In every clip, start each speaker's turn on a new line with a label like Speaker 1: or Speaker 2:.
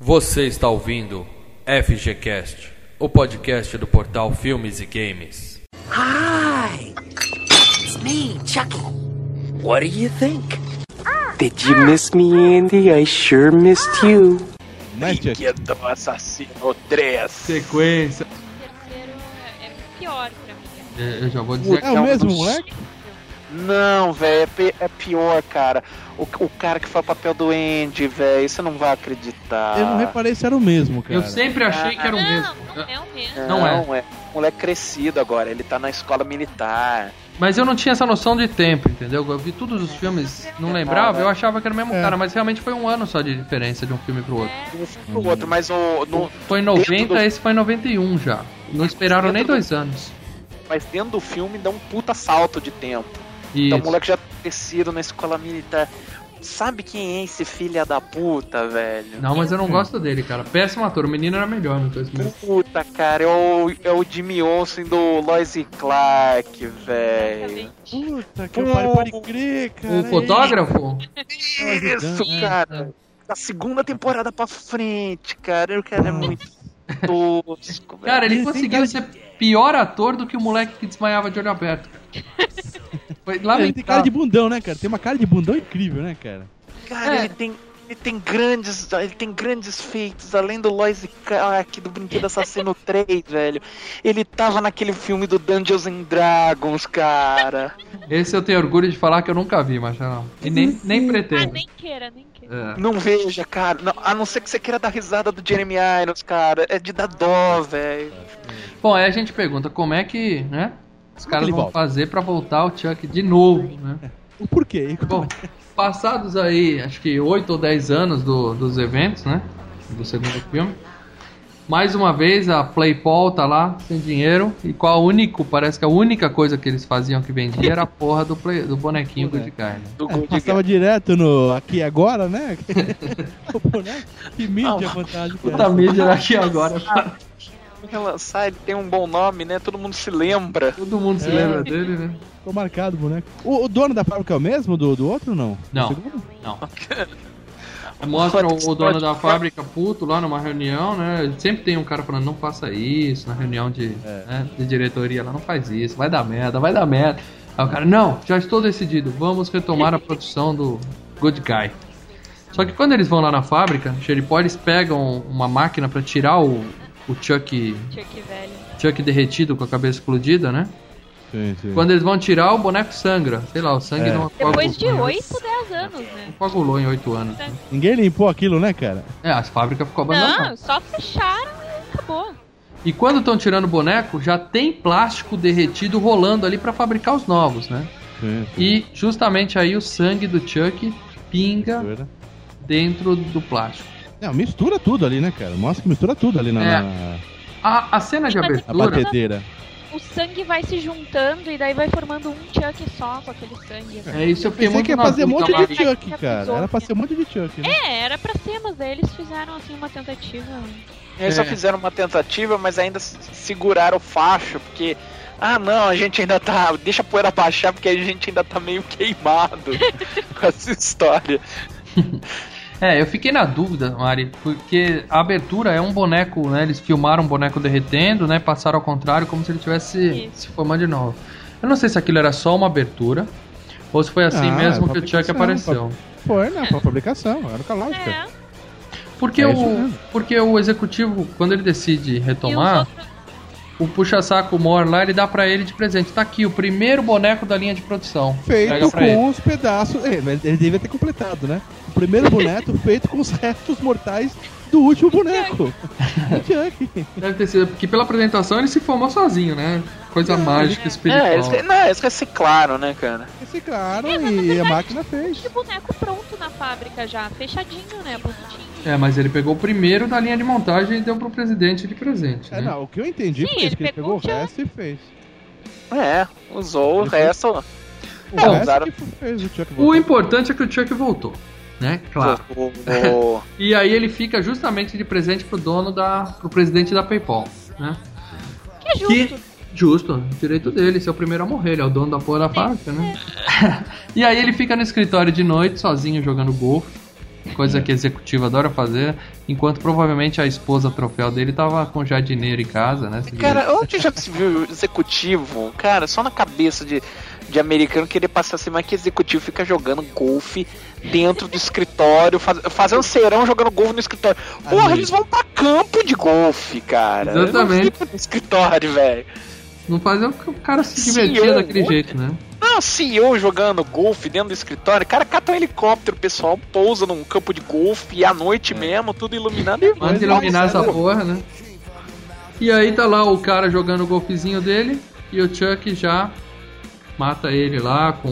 Speaker 1: Você está ouvindo FGCast, o podcast do portal Filmes e Games.
Speaker 2: Hi, it's me, Chucky. What do you think? Did you miss me, Andy? I sure missed you.
Speaker 3: Brinquedo Assassino 3.
Speaker 4: Sequência.
Speaker 5: terceiro é, é pior pra mim.
Speaker 4: É, Eu já vou dizer
Speaker 6: É o mesmo moleque?
Speaker 3: Não, velho, é, é pior, cara. O, o cara que faz o papel do Andy, velho, você não vai acreditar.
Speaker 6: Eu não reparei se era o mesmo, cara.
Speaker 4: Eu sempre achei que era o
Speaker 5: não,
Speaker 4: mesmo.
Speaker 5: não é o mesmo.
Speaker 4: Não é.
Speaker 3: Não é. O moleque crescido agora, ele tá na escola militar.
Speaker 4: Mas eu não tinha essa noção de tempo, entendeu? Eu vi todos os filmes, não lembrava, eu achava que era o mesmo
Speaker 6: É.
Speaker 4: cara, mas realmente foi um ano só de diferença de um filme pro outro.
Speaker 3: Um filme pro outro, mas o. No,
Speaker 4: Foi em
Speaker 3: dentro
Speaker 4: 90,
Speaker 3: do-
Speaker 4: esse foi em 91 já. Não esperaram nem
Speaker 3: Dentro do-
Speaker 4: dois anos.
Speaker 3: Mas dentro do filme dá um puta salto de tempo.
Speaker 4: E
Speaker 3: Então o moleque já crescido na escola militar. Sabe quem é esse filho da puta, velho?
Speaker 4: Não, mas eu não gosto dele, cara. Péssimo ator, o menino era melhor no 2000.
Speaker 3: Puta, cara, é o, é o Jimmy Olsen do Lois e Clark, velho.
Speaker 6: Puta que pariu, pode crer, cara.
Speaker 4: O fotógrafo?
Speaker 3: Isso, cara. Da segunda temporada pra frente, cara. O cara é muito tosco, velho.
Speaker 4: Cara, ele conseguiu
Speaker 6: cara
Speaker 4: ser pior ator do que o moleque que desmaiava de olho aberto. Foi
Speaker 6: Ele tem cara de bundão, né, cara? Tem uma cara de bundão incrível, né, cara?
Speaker 3: Cara,
Speaker 4: É.
Speaker 3: ele tem. Ele tem grandes. Ele tem grandes feitos, além do Lois e Clark, do Brinquedo Assassino 3, velho. Ele tava naquele filme do Dungeons and Dragons, cara.
Speaker 4: Esse eu tenho orgulho de falar que eu nunca vi, Marcelo. E nem, nem
Speaker 5: Ah,
Speaker 4: pretendo.
Speaker 5: nem queira, nem queira.
Speaker 4: É.
Speaker 3: Não veja, cara. Não- a não ser que você queira dar risada do Jeremy Irons, cara. É de dar dó, velho.
Speaker 4: Bom, aí a gente pergunta como é que, né? Os
Speaker 6: Como
Speaker 4: caras vão
Speaker 6: volta?
Speaker 4: fazer pra voltar o Chuck de novo, né?
Speaker 6: O porquê?
Speaker 4: Bom, passados aí, acho que 8 ou 10 anos do- dos eventos, né? Do segundo filme. Mais uma vez a Playpol tá lá, sem dinheiro. E qual o único, parece que a única coisa que eles faziam que vendia era a porra do, play- do bonequinho Good Guy. né?
Speaker 3: Do
Speaker 6: É, passava direto no Aqui Agora, né? o boneco. Que mídia
Speaker 3: Ah,
Speaker 6: fantástica.
Speaker 4: Puta mídia era aqui agora.
Speaker 3: Vai lançar, ele tem um bom nome, né? Todo mundo se lembra.
Speaker 4: Todo mundo se
Speaker 6: É.
Speaker 4: lembra dele, né?
Speaker 6: Ficou marcado o boneco. O, o dono da fábrica é o mesmo do, do outro, não?
Speaker 4: Não.
Speaker 6: O?
Speaker 4: Não. Mostra o, o dono da fábrica puto lá numa reunião, né? Sempre tem um cara falando, não faça isso, na reunião de, né, de diretoria lá, não faz isso, vai dar merda, vai dar merda. Aí o cara, não, já estou decidido, vamos retomar a produção do Good Guy. Só que quando eles vão lá na fábrica, Xeripó, eles pegam uma máquina pra tirar o, o Chuck,
Speaker 5: Chuck velho.
Speaker 4: Chuck derretido com a cabeça explodida, né?
Speaker 6: Sim, sim.
Speaker 4: Quando eles vão tirar, o boneco sangra. Sei lá, o sangue
Speaker 6: É.
Speaker 4: não
Speaker 5: Depois de
Speaker 4: coagulou-
Speaker 5: 8, 10 anos, né?
Speaker 4: Não coagulou em 8 anos. né?
Speaker 6: Ninguém limpou aquilo, né, cara?
Speaker 4: É, as fábricas ficou abandonadas.
Speaker 5: Não, só fecharam e acabou.
Speaker 4: E quando estão tirando o boneco, já tem plástico derretido rolando ali pra fabricar os novos, né?
Speaker 6: Sim, sim.
Speaker 4: E justamente aí o sangue do Chuck pinga dentro do plástico.
Speaker 6: Não, mistura tudo ali, né, cara? Mostra que mistura tudo ali na,
Speaker 4: É.
Speaker 6: na,
Speaker 4: A, a cena de abertura.
Speaker 6: batedeira.
Speaker 5: O sangue vai se juntando e daí vai formando um Chuck só com aquele sangue.
Speaker 4: É isso, eu fiquei
Speaker 6: Pensei que ia fazer um monte de Chuck, cara. Era pra ser um monte de Chuck, né?
Speaker 5: É, era pra ser, mas daí eles fizeram assim uma tentativa.
Speaker 3: Eles só
Speaker 4: É.
Speaker 3: fizeram uma tentativa, mas ainda seguraram o facho, porque. Ah não, a gente ainda tá. Deixa a poeira baixar, porque a gente ainda tá meio queimado com essa história.
Speaker 4: É, eu fiquei na dúvida, Mari, porque a abertura é um boneco, né? Eles filmaram um boneco derretendo, né? Passaram ao contrário, como se ele tivesse
Speaker 5: Isso.
Speaker 4: se formando de novo. Eu não sei se aquilo era só uma abertura, ou se foi assim
Speaker 6: Ah,
Speaker 4: mesmo
Speaker 6: é
Speaker 4: que o Chuck apareceu.
Speaker 6: Foi, né? Pra fabricação, era com a lógica.
Speaker 5: É.
Speaker 4: Porque,
Speaker 6: É
Speaker 4: o,
Speaker 6: mesmo.
Speaker 4: porque o executivo, quando ele decide
Speaker 5: E os
Speaker 4: retomar,
Speaker 5: outros,
Speaker 4: o puxa-saco Mor lá, ele dá pra ele de presente. Tá aqui, o primeiro boneco da linha de produção.
Speaker 6: Feito
Speaker 4: pra ele.
Speaker 6: com os pedaços. É, mas ele devia ter completado, né? O primeiro boneco feito com os restos mortais do último boneco. Chuck.
Speaker 4: Deve ter sido, porque pela apresentação ele se formou sozinho, né? Coisa mágica, espiritual.
Speaker 3: É, eles, não, eles reciclaram, né, cara?
Speaker 6: Reciclaram
Speaker 5: É,
Speaker 6: e a
Speaker 5: verdade,
Speaker 6: máquina fez.
Speaker 5: de boneco pronto na fábrica já, fechadinho, né? Bonitinho.
Speaker 4: É, mas ele pegou o primeiro da linha de montagem e deu pro presidente de presente.
Speaker 6: É,
Speaker 4: né?
Speaker 6: não, o que eu entendi
Speaker 5: Sim,
Speaker 6: foi
Speaker 5: ele
Speaker 6: que ele
Speaker 5: pegou
Speaker 6: pegou o
Speaker 5: o
Speaker 6: resto e fez.
Speaker 3: É, usou o
Speaker 6: Ele foi-
Speaker 3: resto.
Speaker 6: O
Speaker 3: É,
Speaker 6: resto
Speaker 3: usaram-
Speaker 6: que fez o Chuck
Speaker 4: O importante é que o Chuck voltou. Né? Claro.
Speaker 3: O- o-
Speaker 4: E aí ele fica justamente de presente pro dono da. pro presidente da PayPal, né?
Speaker 5: Que é justo.
Speaker 4: Que, justo, direito dele, ser o primeiro a morrer, ele é o dono da porra da fábrica, né? e aí ele fica no escritório de noite, sozinho, jogando golfe, coisa que executivo adora fazer, enquanto provavelmente a esposa troféu dele tava com jardineiro em casa, né?
Speaker 3: Cara, onde já se viu executivo? Cara, só na cabeça de, de americano querer passar assim, mas que executivo fica jogando golfe dentro do escritório, faz, fazendo serão jogando golfe no escritório. Porra, eles vão pra campo de golfe, cara.
Speaker 4: Exatamente.
Speaker 3: Não fica no escritório, velho.
Speaker 4: Não fazia o que o cara se
Speaker 3: eu-
Speaker 4: daquele jeito, né?
Speaker 3: Não, CEO jogando golfe dentro do escritório, o cara cata um helicóptero, o pessoal pousa num campo de golfe e à noite mesmo, tudo iluminado e
Speaker 4: Manda iluminar essa porra, né? E aí tá lá o cara jogando o golpezinho dele e o Chuck já mata ele lá com.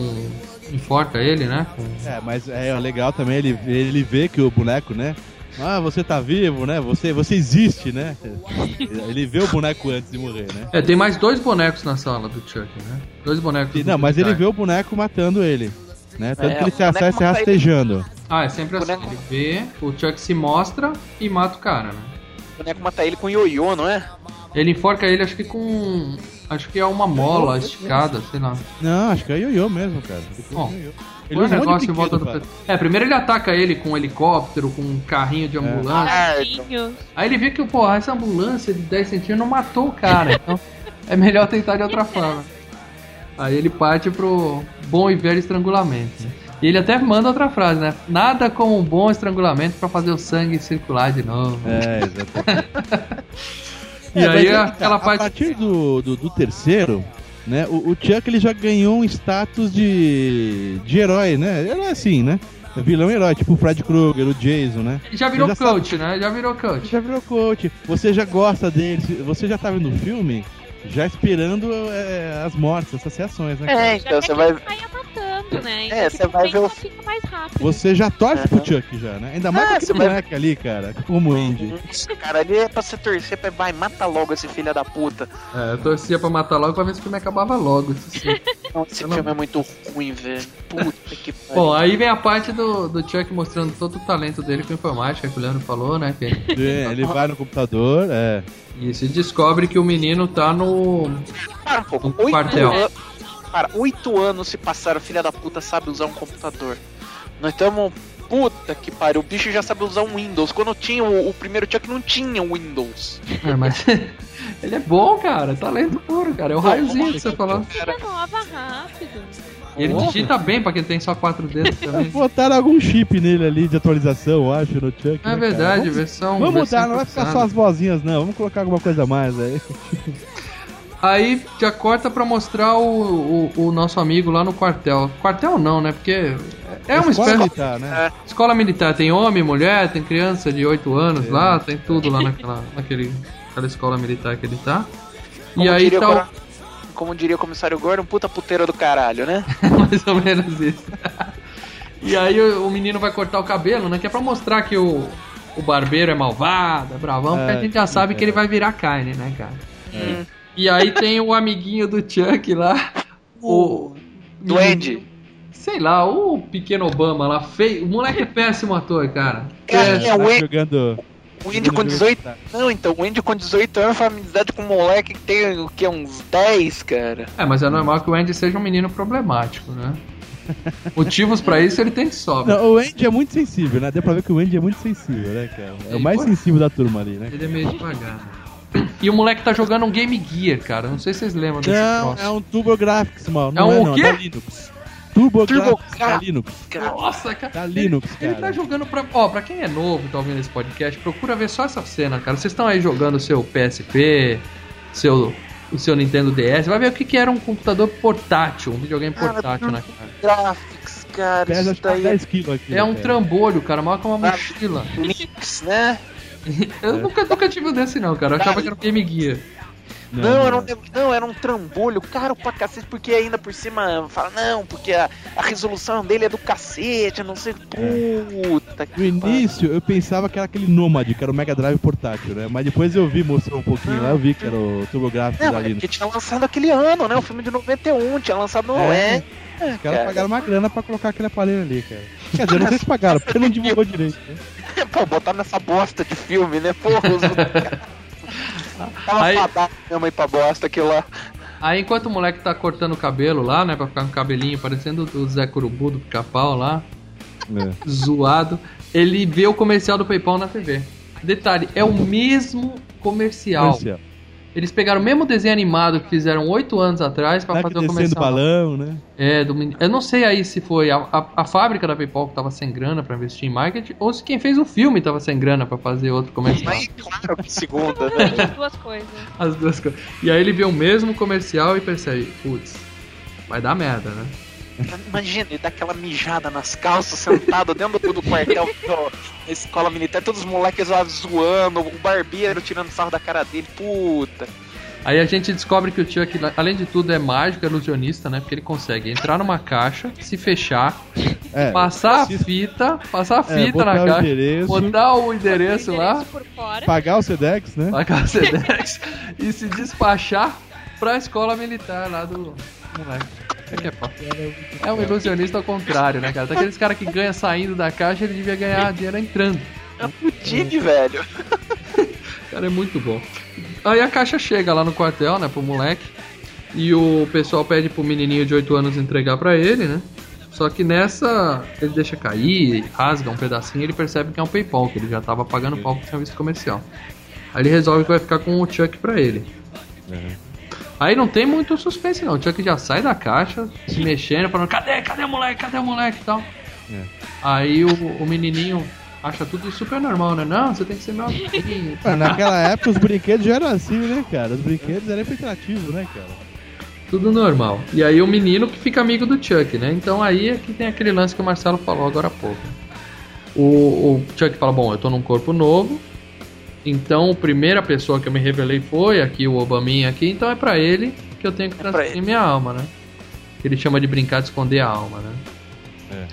Speaker 4: enforca ele, né? Com...
Speaker 6: É, mas é legal também ele, ele vê que o boneco, né? Ah, você tá vivo, né? Você, você existe, né? Ele vê o boneco antes de morrer, né?
Speaker 4: É, tem mais dois bonecos na sala do Chuck, né? Dois bonecos.
Speaker 6: E- Não, mas ele vê o boneco matando ele. Né? Tanto
Speaker 3: É,
Speaker 6: que ele se sai se
Speaker 3: ele.
Speaker 6: rastejando.
Speaker 4: Ah, é sempre assim.
Speaker 3: Boneco-
Speaker 4: Ele vê, o Chuck se mostra e mata o cara, né?
Speaker 3: o boneco mata ele com ioiô, não é?
Speaker 4: Ele enforca ele, acho que com. Acho que é uma mola esticada, sei lá.
Speaker 6: Não, acho que é ioiô mesmo, cara. Ele foi um de
Speaker 4: negócio em volta do.
Speaker 6: brinquedo,
Speaker 4: É, primeiro ele ataca ele com um helicóptero, com um carrinho de ambulância.
Speaker 5: Tadinho.
Speaker 4: Aí ele vê que, porra, essa ambulância de 10 centímetros não matou o cara. Então é melhor tentar de outra forma. Aí ele parte pro bom e velho estrangulamento. né? E ele até manda outra frase, né? Nada como um bom estrangulamento pra fazer o sangue circular de novo.
Speaker 6: É, exatamente.
Speaker 4: E
Speaker 6: É,
Speaker 4: aí
Speaker 6: mas,
Speaker 4: a-
Speaker 6: cara,
Speaker 4: ela
Speaker 6: a
Speaker 4: faz.
Speaker 6: partir do, do, do terceiro, né? O, o Chuck ele já ganhou um status de, de herói, né? Herói assim, né? Vilão herói, tipo o Fred Krueger, o Jason, né?
Speaker 4: Já virou
Speaker 6: já
Speaker 4: coach, né? Já virou coach.
Speaker 6: Já virou coach. Você já gosta dele, você já tá vendo o filme já esperando é, as mortes, essas reações, né? cara?
Speaker 3: É, então você
Speaker 5: que
Speaker 3: vai.
Speaker 5: Né?
Speaker 3: É,
Speaker 5: Isso
Speaker 3: você vai ver o-
Speaker 5: fica mais rápido.
Speaker 6: Você já torce pro Chuck já, né? Ainda mais
Speaker 3: Ah,
Speaker 6: com aquele
Speaker 3: você vai-
Speaker 6: moleque ali, cara, como o Andy.
Speaker 3: Cara, ali é pra você torcer, pra... vai, mata logo esse filho da puta.
Speaker 4: É, eu torcia pra matar logo pra ver se o filme acabava logo. isso sim.
Speaker 3: Não, esse filme é muito ruim, velho. Puta que pariu.
Speaker 4: Bom, aí vem a parte do, do Chuck mostrando todo o talento dele com informática, que o Leandro falou, né? Que ele,
Speaker 6: É, Ele vai no computador, é.
Speaker 4: e se descobre que o menino tá no.
Speaker 3: Para um pouco.
Speaker 4: no
Speaker 3: Oito
Speaker 4: quartel.
Speaker 3: anos. Cara, oito anos se passaram, filha da puta sabe usar um computador. Nós estamos. Puta que pariu, o bicho já sabe usar um Windows. Quando tinha o, o primeiro Chuck não tinha um Windows.
Speaker 4: É, mas ele é bom, cara. Talento puro, cara. É o raiozinho que você falou.
Speaker 5: Vida nova, rápido.
Speaker 4: E ele digita bem pra quem tem só quatro dedos também.
Speaker 6: Botaram algum chip nele ali de atualização, eu acho, no Chuck.
Speaker 4: É
Speaker 6: né,
Speaker 4: verdade,
Speaker 6: cara? Vamos,
Speaker 4: versão.
Speaker 6: vamos
Speaker 4: versão
Speaker 6: mudar, não vai ficar só as vozinhas, não. Vamos colocar alguma coisa a mais aí.
Speaker 4: Aí já corta pra mostrar o, o, o nosso amigo lá no quartel. Quartel não, né? Porque é uma
Speaker 6: Escola
Speaker 4: espécie.
Speaker 6: militar, né?
Speaker 4: Escola militar tem homem, mulher, tem criança de 8 anos
Speaker 6: É.
Speaker 4: lá, tem tudo lá naquela, naquele, naquela escola militar que ele tá. E
Speaker 3: Como
Speaker 4: aí
Speaker 3: diria,
Speaker 4: tá
Speaker 3: cora- como diria o comissário Gordon, puta puteira do caralho, né?
Speaker 4: mais ou menos isso. e aí o, o menino vai cortar o cabelo, né? Que é pra mostrar que o, o barbeiro é malvado, é bravão, porque
Speaker 6: É,
Speaker 4: a gente já sabe
Speaker 6: é.
Speaker 4: que ele vai virar carne, né, cara? E aí tem o amiguinho do Chuck lá, o.
Speaker 3: Duende.
Speaker 4: Sei lá, o pequeno Obama lá, feio. O moleque é péssimo ator, cara.
Speaker 3: Cara,
Speaker 4: Péssimo.
Speaker 3: é, o
Speaker 6: Tá
Speaker 3: Andy,
Speaker 6: jogando.
Speaker 3: o Andy com 18. Não, então, o Andy com 18 anos faz amizade com um moleque que tem o que? Uns 10, cara.
Speaker 4: É, mas é normal que o Andy seja um menino problemático, né? Motivos pra isso ele tem de sobra.
Speaker 6: Não, o Andy é muito sensível, né? Deu pra ver que o Andy é muito sensível, né, cara? É o mais sensível da turma ali, né?
Speaker 4: Ele é meio devagar. E o moleque tá jogando um Game Gear, cara. Não sei se vocês lembram desse
Speaker 6: Não,
Speaker 4: troço.
Speaker 6: é um TurboGrafx, mano.
Speaker 4: É
Speaker 6: Não
Speaker 4: um
Speaker 6: é,
Speaker 4: o
Speaker 6: não,
Speaker 4: quê?
Speaker 6: da Linux. TurboGrafx da
Speaker 3: TurboGrafx.
Speaker 6: Linux.
Speaker 3: Cara,
Speaker 4: Nossa, cara.
Speaker 6: Da Linux,
Speaker 4: Ele tá
Speaker 6: cara.
Speaker 4: jogando pra. Ó, pra quem é novo e tá ouvindo esse podcast, procura ver só essa cena, cara. Vocês estão aí jogando seu PSP, seu, o seu Nintendo DS, vai ver o que, que era um computador portátil, um videogame
Speaker 3: Cara,
Speaker 4: portátil, né, cara?
Speaker 3: Graphics, cara,
Speaker 6: Pesa
Speaker 3: isso
Speaker 6: que
Speaker 3: daí é
Speaker 6: 10 quilos aqui.
Speaker 4: É um
Speaker 6: cara.
Speaker 4: trambolho, cara, maior que uma
Speaker 3: Ah.
Speaker 4: mochila.
Speaker 3: Linux, né?
Speaker 4: Eu nunca, nunca tive um desse, não, cara. Eu achava que era um Game Gear.
Speaker 3: Não, era um, não, era um trambolho caro pra cacete, porque ainda por cima fala, não, porque a, a resolução dele é do cacete, não sei. Puta que
Speaker 6: No início eu pensava que era aquele Nomad, que era o Mega Drive portátil, né? Mas depois eu vi, mostrou um pouquinho lá, eu vi que era o TurboGrafx
Speaker 3: Não, é
Speaker 6: ali.
Speaker 3: porque tinha lançado aquele ano, né? O filme de 91, tinha lançado no.
Speaker 6: É.
Speaker 3: É. é,
Speaker 6: Os caras
Speaker 3: cara.
Speaker 6: pagaram uma grana pra colocar aquele aparelho ali, cara. Quer dizer, não sei se pagaram, porque não divulgou direito. Né?
Speaker 3: Pô, botaram nessa bosta de filme, né? Porra, os... Tava
Speaker 4: Aí-
Speaker 3: mesmo aí pra bosta aquilo lá.
Speaker 4: Aí enquanto o moleque tá cortando o cabelo lá, né? Pra ficar com o cabelinho parecendo o Zé Curubu do pica-pau lá,
Speaker 6: É.
Speaker 4: zoado, ele vê o comercial do PayPal na TV. Detalhe, é o mesmo comercial.
Speaker 6: Comercial.
Speaker 4: Eles pegaram o mesmo desenho animado que fizeram oito anos atrás pra
Speaker 6: Tá
Speaker 4: fazer o comercial.
Speaker 6: balão, né?
Speaker 4: É, do men- Eu não sei aí se foi a, a, a fábrica da PayPal que tava sem grana pra investir em marketing ou se quem fez o filme tava sem grana pra fazer outro comercial.
Speaker 3: Mas claro que segunda, né?
Speaker 5: As duas coisas.
Speaker 4: As duas coisas. E aí ele vê o mesmo comercial e percebe, putz, vai dar merda, né?
Speaker 3: Imagina, ele dá aquela mijada nas calças, sentado dentro do, do quartel do- da escola militar, todos os moleques lá zoando, o barbeiro tirando sarro da cara dele, puta.
Speaker 4: Aí a gente descobre que o Chuck, além de tudo, é mágico, é ilusionista, né? Porque ele consegue entrar numa caixa, se fechar,
Speaker 6: É,
Speaker 4: passar a fita, passar a
Speaker 6: é,
Speaker 4: fita
Speaker 6: botar
Speaker 4: na
Speaker 6: o
Speaker 4: caixa,
Speaker 6: endereço,
Speaker 4: botar o endereço
Speaker 5: O
Speaker 4: lá,
Speaker 5: endereço fora.
Speaker 6: pagar o Sedex, né?
Speaker 4: pagar o Sedex e se despachar pra escola militar lá do moleque. É, que é, foda. é um ilusionista ao contrário, né, cara? Daqueles caras que ganha saindo da caixa, ele devia ganhar dinheiro entrando.
Speaker 3: É o Didi, velho.
Speaker 4: Cara, é muito bom. Aí a caixa chega lá no quartel, né, pro moleque. E o pessoal pede pro menininho de 8 anos entregar pra ele, né? Só que nessa, ele deixa cair, rasga um pedacinho e ele percebe que é um PayPal, que ele já tava pagando pau tinha visto comercial. Aí ele resolve que vai ficar com o Chuck pra ele. Aí não tem muito suspense não, o Chuck já sai da caixa, se mexendo, falando, cadê, cadê o moleque, cadê o moleque e tal.
Speaker 6: É.
Speaker 4: Aí o, o menininho acha tudo super normal, né? Não, você tem que ser meu amiguinho.
Speaker 6: Naquela época os brinquedos já eram assim, né, cara? Os brinquedos eram interativos, né, cara?
Speaker 4: Tudo normal. E aí o menino que fica amigo do Chuck, né? Então aí é que tem aquele lance que o Marcelo falou agora há pouco. O, o Chuck fala, bom, eu tô num corpo novo, então a primeira pessoa que eu me revelei foi aqui, o Obaminha aqui, então é pra ele que eu tenho que
Speaker 3: pra
Speaker 4: transferir
Speaker 3: ele.
Speaker 4: minha alma, né? Ele chama de brincar de esconder a alma, né?
Speaker 6: É.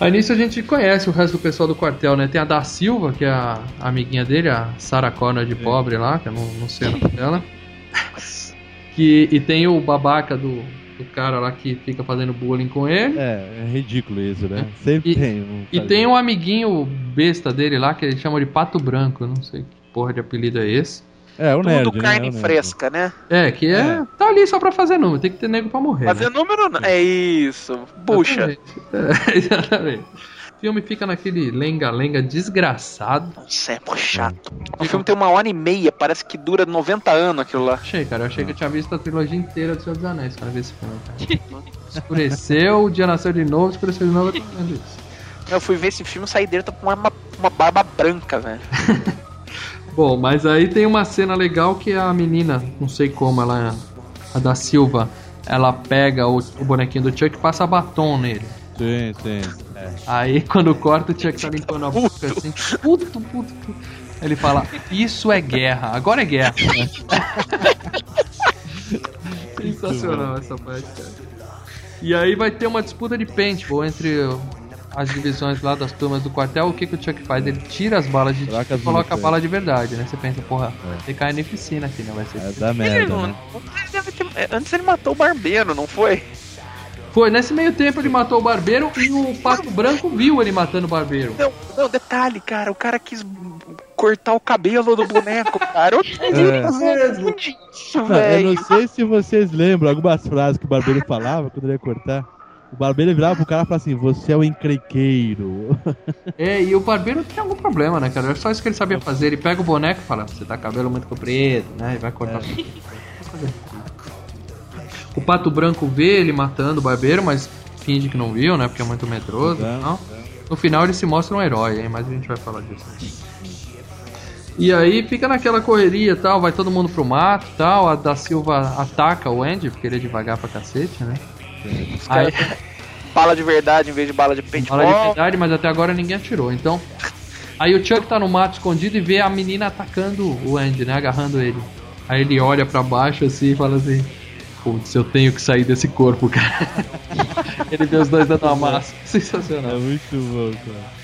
Speaker 4: Aí nisso a gente conhece o resto do pessoal do quartel, né? Tem a da Silva, que é a amiguinha dele, a Sarah Connor de pobre lá, que eu não, não sei o nome dela. Que, e tem o babaca do, do cara lá que fica fazendo bullying com ele.
Speaker 6: É, é ridículo isso, né? Sempre
Speaker 4: E-
Speaker 6: tem. um
Speaker 4: E tem um amiguinho besta dele lá, que ele chama de Pato Branco, não sei que porra de apelido é esse.
Speaker 6: É, o nerd,
Speaker 3: Tudo
Speaker 6: né?
Speaker 3: carne
Speaker 6: É o nerd.
Speaker 3: fresca, né?
Speaker 4: É, que é,
Speaker 6: É.
Speaker 4: tá ali só pra fazer número, tem que ter nego pra morrer.
Speaker 3: Fazer
Speaker 4: né?
Speaker 3: número não. É isso. Puxa.
Speaker 4: Exatamente. É, exatamente. O filme fica naquele lenga-lenga desgraçado.
Speaker 3: Nossa, é muito chato. O filme tem uma hora e meia, parece que dura 90 anos aquilo lá.
Speaker 4: Achei, cara, eu achei que eu tinha visto a trilogia inteira do Senhor dos Anéis quando eu vi esse filme. Cara. Escureceu, o dia nasceu de novo, escureceu de novo, eu tô vendo isso.
Speaker 3: Eu fui ver esse filme sair dele, tá com uma, uma barba branca, velho.
Speaker 4: Bom, mas aí tem uma cena legal que a menina, não sei como, ela, a da Silva, ela pega o, o bonequinho do Chuck e passa batom nele.
Speaker 6: Sim, sim. É.
Speaker 4: Aí quando corta, o Chuck tá limpando a boca assim, puto, puto, puto. Ele fala, isso é guerra, agora é guerra. Sensacional essa parte, cara. E aí vai ter uma disputa de paintball entre as divisões lá das turmas do quartel. O que, que o Chuck faz? Ele tira as balas de
Speaker 6: Coloca
Speaker 4: tiro e coloca a bala de verdade, né? Você pensa, porra, vai ter carnificina aqui, né? Vai ser
Speaker 6: É da merda, né?
Speaker 3: ele deve ter- é, Antes ele matou o barbeiro, não foi?
Speaker 4: Foi, nesse meio tempo ele matou o barbeiro e o Pato Branco viu ele matando o barbeiro.
Speaker 3: Não, não, detalhe, cara, o cara quis cortar o cabelo do boneco, cara. Eu
Speaker 6: É.
Speaker 3: não entendi isso,
Speaker 6: Não, eu não sei se vocês lembram algumas frases que o barbeiro falava quando ele ia cortar. O barbeiro virava pro cara e falava assim: Você é o encrenqueiro.
Speaker 4: É, e o barbeiro tem algum problema, né, cara? É só isso que ele sabia fazer. Ele pega o boneco e fala, você tá com cabelo muito comprido, né? E vai cortar. O Pato Branco vê ele matando o barbeiro, mas finge que não viu, né? Porque é muito medroso
Speaker 6: Não,
Speaker 4: e tal. No final ele se mostra um herói, hein? Mas a gente vai falar disso. E aí fica naquela correria e tal, vai todo mundo pro mato e tal. A da Silva ataca o Andy, porque ele é devagar pra cacete, né? Aí,
Speaker 3: Bala de verdade em vez de bala de paintball.
Speaker 4: Fala de verdade, mas até agora ninguém atirou. Então, aí o Chuck tá no mato escondido e vê a menina atacando o Andy, né? Agarrando ele. Aí ele olha pra baixo assim e fala assim: Putz, eu tenho que sair desse corpo, cara. ele vê os dois dando uma massa.
Speaker 6: É
Speaker 4: Sensacional.
Speaker 6: muito bom, cara.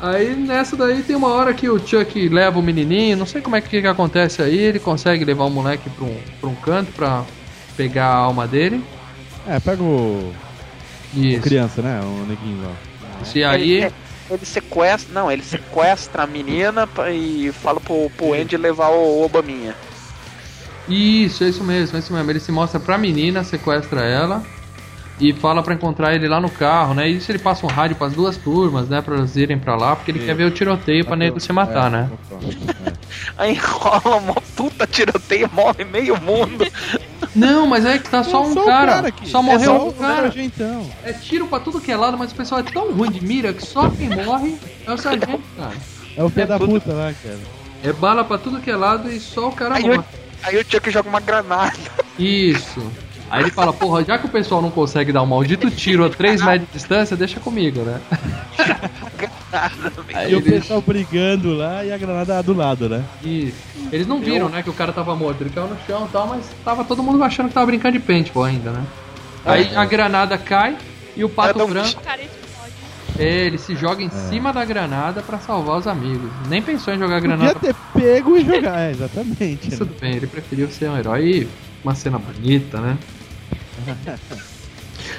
Speaker 4: Aí nessa daí tem uma hora que o Chuck leva o menininho, não sei como é que, que acontece aí, ele consegue levar o moleque pra um, pra um canto pra pegar a alma dele.
Speaker 6: É, pega o.
Speaker 4: Isso.
Speaker 6: o criança, né? O neguinho lá.
Speaker 4: E aí.
Speaker 3: Ele, ele sequestra. Não, ele sequestra a menina e fala pro, pro Andy levar o Obaminha.
Speaker 4: Isso, é isso mesmo, é isso mesmo. Ele se mostra pra menina, sequestra ela e fala pra encontrar ele lá no carro, né? E isso ele passa um rádio pras duas turmas, né? Pra elas irem pra lá, porque ele quer ver o tiroteio pra nego se matar, né?
Speaker 3: Aí rola uma puta tiroteio, morre meio mundo.
Speaker 4: Não, mas é que tá só
Speaker 6: É
Speaker 4: um
Speaker 6: só
Speaker 4: cara.
Speaker 6: cara aqui.
Speaker 4: Só
Speaker 6: É
Speaker 4: morreu
Speaker 6: só
Speaker 4: um cara.
Speaker 6: Sargentão.
Speaker 4: É tiro pra tudo que é lado, mas o pessoal é tão ruim de mira que só quem morre é o sargento, cara.
Speaker 6: É o filho
Speaker 4: É
Speaker 6: da
Speaker 4: tudo-
Speaker 6: puta lá, cara.
Speaker 4: É bala pra tudo que é lado e só o cara
Speaker 3: Aí
Speaker 4: morre.
Speaker 3: o, aí o Chuck joga uma granada.
Speaker 4: Isso. Aí ele fala, porra, já que o pessoal não consegue dar um maldito tiro a 3 metros de distância, deixa comigo, né? Aí
Speaker 6: E o
Speaker 4: ele-
Speaker 6: pessoal brigando lá e a granada do lado, né?
Speaker 4: Isso. Eles não viram, né, que o cara tava morto. Ele caiu no chão e tal, mas tava todo mundo achando que tava brincando de paintball ainda, né? Aí a granada cai e o pato
Speaker 3: um
Speaker 4: ele se joga em cima da granada pra salvar os amigos. Nem pensou em jogar a
Speaker 6: Podia
Speaker 4: granada.
Speaker 6: ter pego e jogar, é, exatamente. né?
Speaker 4: Tudo bem, ele preferiu ser um herói e uma cena bonita, né?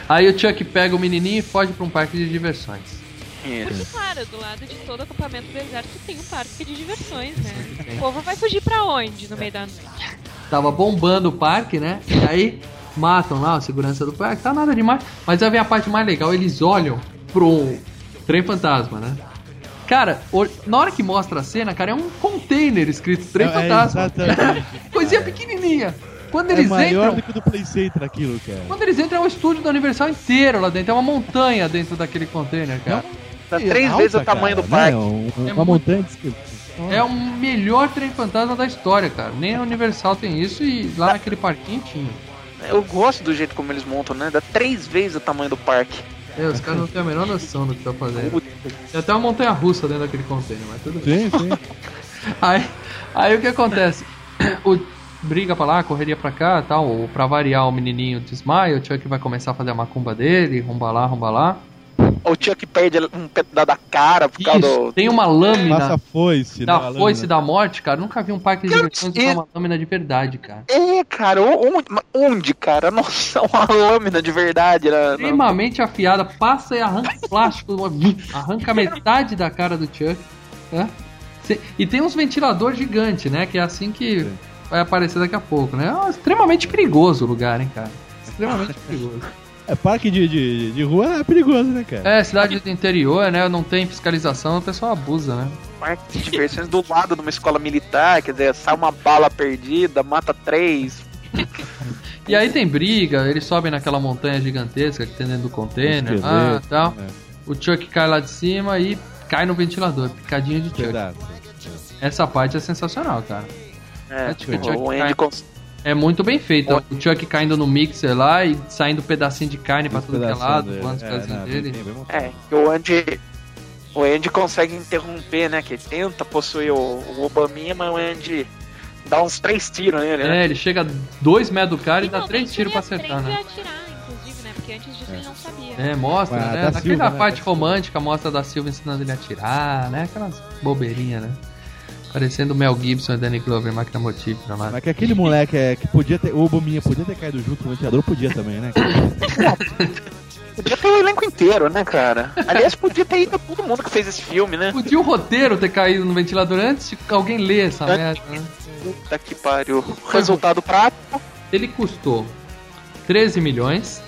Speaker 4: Aí o Chuck pega o menininho e foge pra um parque de diversões.
Speaker 5: Porque, claro, do lado de todo acampamento do exército tem um parque de diversões, né? O povo vai fugir pra onde no meio da noite?
Speaker 4: Tava bombando o parque, né? E aí matam lá a segurança do parque, tá nada demais. Mas aí vem a parte mais legal, eles olham pro trem fantasma, né? Cara, o- na hora que mostra a cena, cara, é um container escrito trem
Speaker 6: É,
Speaker 4: fantasma.
Speaker 6: exatamente.
Speaker 4: Coisinha pequenininha. Quando
Speaker 6: É
Speaker 4: eles
Speaker 6: maior
Speaker 4: entram,
Speaker 6: do que o do Play Center aquilo, cara.
Speaker 4: quando eles entram é o estúdio da Universal inteiro lá dentro, é uma montanha dentro daquele container, cara.
Speaker 3: Dá
Speaker 6: E
Speaker 3: três
Speaker 6: alta,
Speaker 3: vezes o tamanho
Speaker 6: cara,
Speaker 3: do parque.
Speaker 6: Né?
Speaker 4: É
Speaker 6: uma montanha de.
Speaker 4: É o melhor trem fantasma da história, cara. Nem a Universal tem isso e lá naquele parquinho tinha.
Speaker 3: Eu gosto do jeito como eles montam, né? Dá três vezes o tamanho do parque.
Speaker 4: É, os caras não têm a menor noção do que tá fazendo. Tem até uma montanha russa dentro daquele container, mas tudo bem.
Speaker 6: Sim, sim.
Speaker 4: Aí, aí o que acontece? O briga pra lá, correria pra cá tal. ou Pra variar, o menininho desmaia. O Chuck vai começar a fazer a macumba dele, rumba lá, rumba lá.
Speaker 3: O Chuck perde um pedaço da cara por causa
Speaker 4: Isso,
Speaker 3: do.
Speaker 4: tem uma
Speaker 6: Passa
Speaker 4: lâmina
Speaker 6: a foice.
Speaker 4: da
Speaker 6: né,
Speaker 4: foice
Speaker 6: lâmina.
Speaker 4: da morte, cara. Nunca vi um parque de diversões usar uma lâmina de verdade, cara.
Speaker 3: É, cara, onde, onde cara? Nossa, uma lâmina de verdade. Né? Não.
Speaker 4: extremamente afiada, passa e arranca o plástico, arranca metade da cara do Chuck. né? E tem uns ventiladores gigantes, né? Que é assim que vai aparecer daqui a pouco, né? É extremamente perigoso o lugar, hein, cara? Extremamente perigoso.
Speaker 6: É, parque de, de, de rua é perigoso, né, cara?
Speaker 4: É, cidade do interior, né? Não tem fiscalização, o pessoal abusa, né?
Speaker 3: Parque de diversões do lado de uma escola militar, quer dizer, sai uma bala perdida, mata três.
Speaker 4: E aí tem briga, eles sobem naquela montanha gigantesca que tem dentro do container, ah, tal.
Speaker 6: é.
Speaker 4: O Chuck cai lá de cima e cai no ventilador, picadinha de Chuck.
Speaker 6: Pedaço.
Speaker 4: Essa parte é sensacional, cara.
Speaker 3: É,
Speaker 4: É,
Speaker 3: tipo,
Speaker 4: o Chuck
Speaker 3: o
Speaker 4: cai-
Speaker 3: Andy cons-
Speaker 4: É muito bem feito. O Chuck caindo no mixer lá e saindo pedacinho de carne pra tudo que é lado, os
Speaker 6: É,
Speaker 4: pedacinhos
Speaker 6: não,
Speaker 4: dele.
Speaker 6: bem- bem montado.
Speaker 3: É, que o Andy. O Andy consegue interromper, né? Que ele tenta possuir o, o Obaminha, mas o Andy dá uns três tiros nele, né?
Speaker 4: É, ele chega a dois metros do cara e dá três
Speaker 5: Finalmente
Speaker 4: tiros pra acertar, né?
Speaker 5: atirar, inclusive, né? Porque antes disso ele não sabia.
Speaker 4: É, mostra,
Speaker 6: Ah,
Speaker 4: né?
Speaker 6: da
Speaker 4: Naquela
Speaker 6: Silva, né?
Speaker 4: parte
Speaker 6: Silva.
Speaker 4: romântica, mostra da Silva ensinando ele a atirar, né? Aquelas bobeirinhas, né? Parecendo o Mel Gibson e Danny Glover, máquina mortífera lá.
Speaker 6: Mas que aquele moleque é, que podia ter. O Bominha podia ter caído junto com o ventilador, podia também, né?
Speaker 3: Podia ter o elenco inteiro, né, cara? Aliás, podia ter ido todo mundo que fez esse filme, né?
Speaker 4: Podia o roteiro ter caído no ventilador antes de alguém ler essa
Speaker 3: Antes.
Speaker 4: merda, né?
Speaker 3: Puta que pariu. Resultado prático.
Speaker 4: Ele custou 13 milhões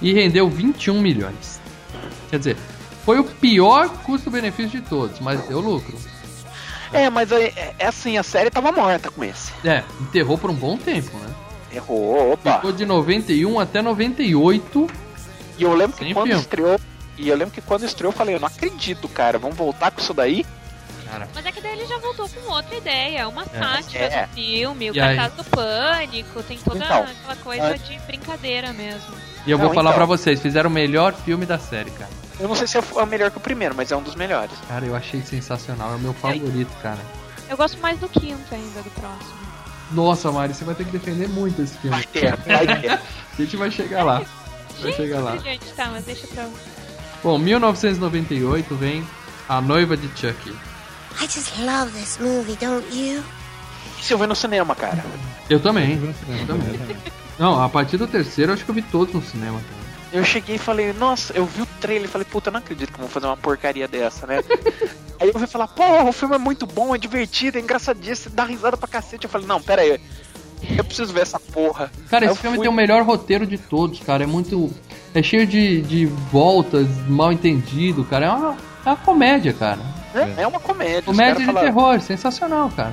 Speaker 4: e rendeu 21 milhões. Quer dizer, foi o pior custo-benefício de todos, mas deu lucro.
Speaker 3: É, mas é, é assim, a série tava morta com esse.
Speaker 4: É, enterrou por um bom tempo, né?
Speaker 3: Errou, opa.
Speaker 4: Ficou de 91 até 98.
Speaker 3: E eu lembro que quando
Speaker 4: filme.
Speaker 3: estreou. E eu lembro que quando estreou eu falei, eu não acredito, cara. Vamos voltar com isso daí?
Speaker 4: Cara,
Speaker 5: Mas é que daí ele já voltou com outra ideia, uma sátira
Speaker 3: É.
Speaker 5: do filme, o
Speaker 4: E aí?
Speaker 5: cartaz do pânico, tem toda
Speaker 3: Então,
Speaker 5: aquela coisa
Speaker 3: é.
Speaker 5: de brincadeira mesmo.
Speaker 4: e eu vou
Speaker 3: Não,
Speaker 4: falar
Speaker 3: então.
Speaker 4: pra vocês, fizeram o melhor filme da série, cara.
Speaker 3: Eu não sei se é o melhor que o primeiro, mas é um dos melhores.
Speaker 4: Cara, eu achei sensacional, é o meu favorito, cara.
Speaker 5: Eu gosto mais do quinto ainda, do próximo.
Speaker 4: Nossa, Mari, você vai ter que defender muito esse filme.
Speaker 3: Vai ter, vai ter.
Speaker 4: A gente vai chegar lá. Vai chegar lá.
Speaker 5: Gente, tá, mas deixa pra.
Speaker 4: Bom, 1998 vem A Noiva de Chucky.
Speaker 7: I just love this movie, don't you?
Speaker 3: Isso eu vi no cinema, cara.
Speaker 4: Eu também. Eu também. Não, a partir do terceiro eu acho que eu vi todos no cinema. cara.
Speaker 3: Eu cheguei e falei, nossa, eu vi o trailer e falei, puta, não acredito que vão fazer uma porcaria dessa, né? aí eu fui falar, pô, o filme é muito bom, é divertido, é engraçadíssimo, dá risada pra cacete. Eu falei, não, pera aí, eu preciso ver essa porra.
Speaker 4: Cara,
Speaker 3: Aí
Speaker 4: esse filme
Speaker 3: fui-
Speaker 4: tem o melhor roteiro de todos, cara. É muito. É cheio de, de voltas, mal entendido, cara. É uma, é uma comédia, cara.
Speaker 3: É, é uma comédia.
Speaker 4: Comédia de
Speaker 3: falaram,
Speaker 4: terror, sensacional, cara.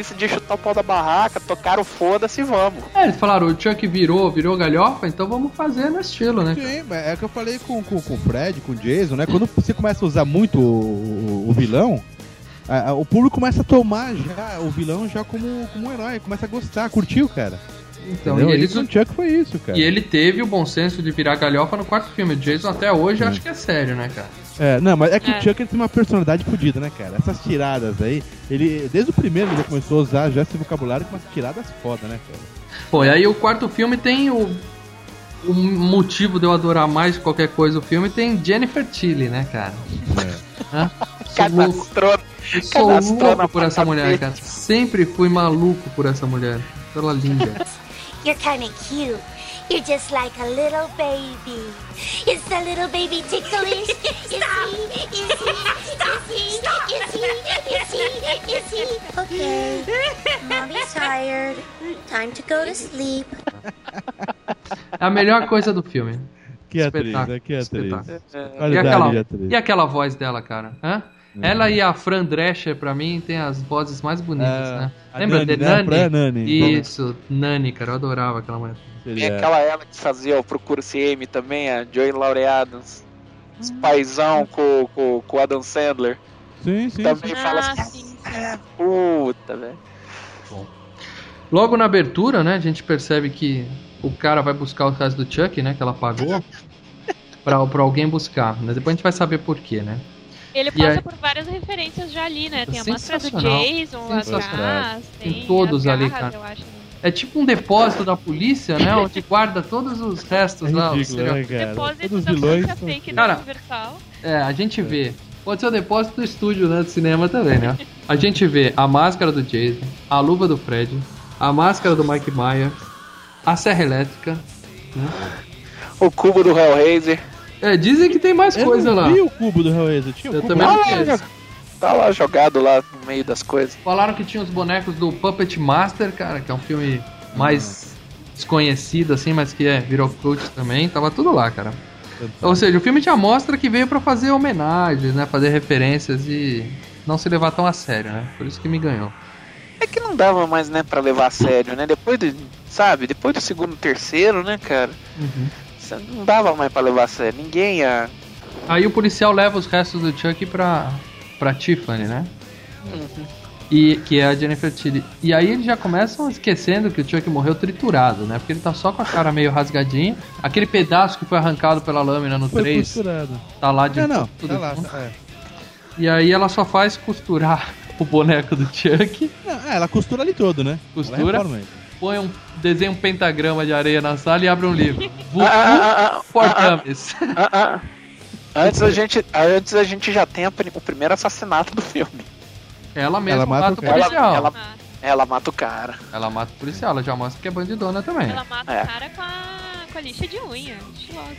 Speaker 3: Decidi chutar o pau da barraca, tocaram o foda-se vamos.
Speaker 4: É, eles falaram, o Chuck virou, virou galhofa, então vamos fazer no estilo, né?
Speaker 6: Sim, é que eu falei com, com, com o Fred, com o Jason, né? Quando você começa a usar muito o, o- o vilão, a- a- o público começa a tomar já o vilão já como, como um herói, começa a gostar, curtiu, cara.
Speaker 4: Então,
Speaker 6: Entendeu?
Speaker 4: e
Speaker 6: E
Speaker 4: eles,
Speaker 6: com o Chuck foi isso, cara.
Speaker 4: E ele teve o bom senso de virar galhofa no quarto filme. O Jason até hoje eu acho que é sério, né, cara?
Speaker 6: É, não, mas é que
Speaker 5: É.
Speaker 6: o Chuck ele tem uma personalidade fodida, né, cara? Essas tiradas aí, ele, desde o primeiro ele começou a usar já esse vocabulário com umas tiradas foda, né, cara?
Speaker 4: Pô, e aí o quarto filme tem o. O motivo de eu adorar mais qualquer coisa o filme tem Jennifer Tilly, né, cara? Hã? Sou louco.
Speaker 3: Cadastrou.
Speaker 4: Eu sou louco por essa mulher, cara. Sempre fui maluco por essa mulher. Ela linda.
Speaker 7: You're kind of cute. You're just like a little baby. Is the little baby ticklish? Stop! Is he? Is he? Is he? Is he? Is he? Is he? Okay. Mommy's tired. Time to go to sleep.
Speaker 4: É a melhor coisa do filme.
Speaker 6: Que atriz,
Speaker 4: Espetáculo,
Speaker 6: né? Que atriz.
Speaker 4: espetáculo. E
Speaker 6: Qualidade
Speaker 4: aquela,
Speaker 6: de atriz.
Speaker 4: e aquela voz dela, cara? Hã? Ela e a Fran Drescher, pra mim, tem as vozes mais bonitas,
Speaker 6: Ah,
Speaker 4: né? Lembra
Speaker 6: Nani,
Speaker 4: de
Speaker 6: né?
Speaker 4: Nani?
Speaker 6: Fran Nani.
Speaker 4: Isso, Nani, cara. Eu adorava aquela mulher.
Speaker 3: Tem
Speaker 6: Seria-
Speaker 3: aquela ela que fazia o Procura CM também, a Joey Laureados. Os paizão com, com, com o Adam Sandler.
Speaker 6: Sim, sim.
Speaker 3: Também
Speaker 6: sim.
Speaker 3: fala
Speaker 5: Ah,
Speaker 3: assim.
Speaker 5: sim.
Speaker 3: Puta, velho.
Speaker 4: Logo na abertura, né, a gente percebe que o cara vai buscar o caso do Chuck, né, que ela pagou, pra, pra alguém buscar. Mas depois a gente vai saber por quê, né?
Speaker 5: Ele passa
Speaker 4: aí-
Speaker 5: por várias referências já ali, né? Tem a máscara do. Jason atrás,
Speaker 4: Tem
Speaker 5: tem,
Speaker 4: todos
Speaker 5: as
Speaker 4: ali,
Speaker 5: garras,
Speaker 4: cara.
Speaker 5: eu acho. né?
Speaker 4: É tipo um depósito da polícia, né, onde guarda todos os restos
Speaker 6: É
Speaker 4: lá.
Speaker 6: ridículo, né, cara?
Speaker 5: Depósito
Speaker 6: Todos os
Speaker 5: da
Speaker 6: vilões.
Speaker 5: polícia fake
Speaker 4: Cara,
Speaker 5: da Universal.
Speaker 4: É, a gente vê. Pode ser o depósito do estúdio, né? Do cinema também, né? A gente vê a máscara do Jason, a luva do Fred, a máscara do Mike Myers, a serra elétrica.
Speaker 3: O cubo do Hellraiser.
Speaker 4: É, dizem que tem mais
Speaker 6: Eu
Speaker 4: coisa lá.
Speaker 6: vi o cubo do Hellraiser. Tinha
Speaker 4: Eu também não conheço.
Speaker 3: Tá lá jogado lá no meio das coisas.
Speaker 4: Falaram que tinha os bonecos do Puppet Master, cara, que é um filme mais desconhecido, assim, mas que é, virou cult também. Tava tudo lá, cara. Ou seja, o filme já mostra que veio pra fazer homenagens, né? Fazer referências e não se levar tão a sério, né? Por isso que me ganhou.
Speaker 3: É que não dava mais, né, pra levar a sério, né? Depois do, sabe, depois do segundo, terceiro, né, cara? Você Não dava mais pra levar a sério. Ninguém ia.
Speaker 4: Aí o policial leva os restos do Chuck pra, pra Tiffany, né? E, que é a Jennifer Tilly. E aí eles já começam esquecendo que o Chuck morreu triturado, né? Porque ele tá só com a cara meio rasgadinha. Aquele pedaço que foi arrancado pela lâmina no
Speaker 6: Foi
Speaker 4: 3
Speaker 6: costurado.
Speaker 4: tá lá de
Speaker 6: Não, não.
Speaker 4: tudo
Speaker 6: Tá lá. tá- é.
Speaker 4: E aí ela só faz costurar o boneco do Chuck,
Speaker 6: Não, é, ela costura ali todo, né?
Speaker 4: Costura.
Speaker 6: Ela.
Speaker 4: Põe um desenha um pentagrama de areia na sala e abre um livro. Voodoo
Speaker 3: Ah, ah, ah, ah. Antes a gente, antes a gente já tem a o primeiro assassinato do filme.
Speaker 4: Ela mesma
Speaker 6: Ela mata
Speaker 4: mata,
Speaker 6: o
Speaker 4: policial.
Speaker 3: Ela-
Speaker 5: Ah,
Speaker 3: Ela mata o cara.
Speaker 4: Ela mata o policial, ela já mostra que é bandidona também.
Speaker 5: ela mata
Speaker 3: É.
Speaker 5: o cara com a, com a lixa de unha, estilosa.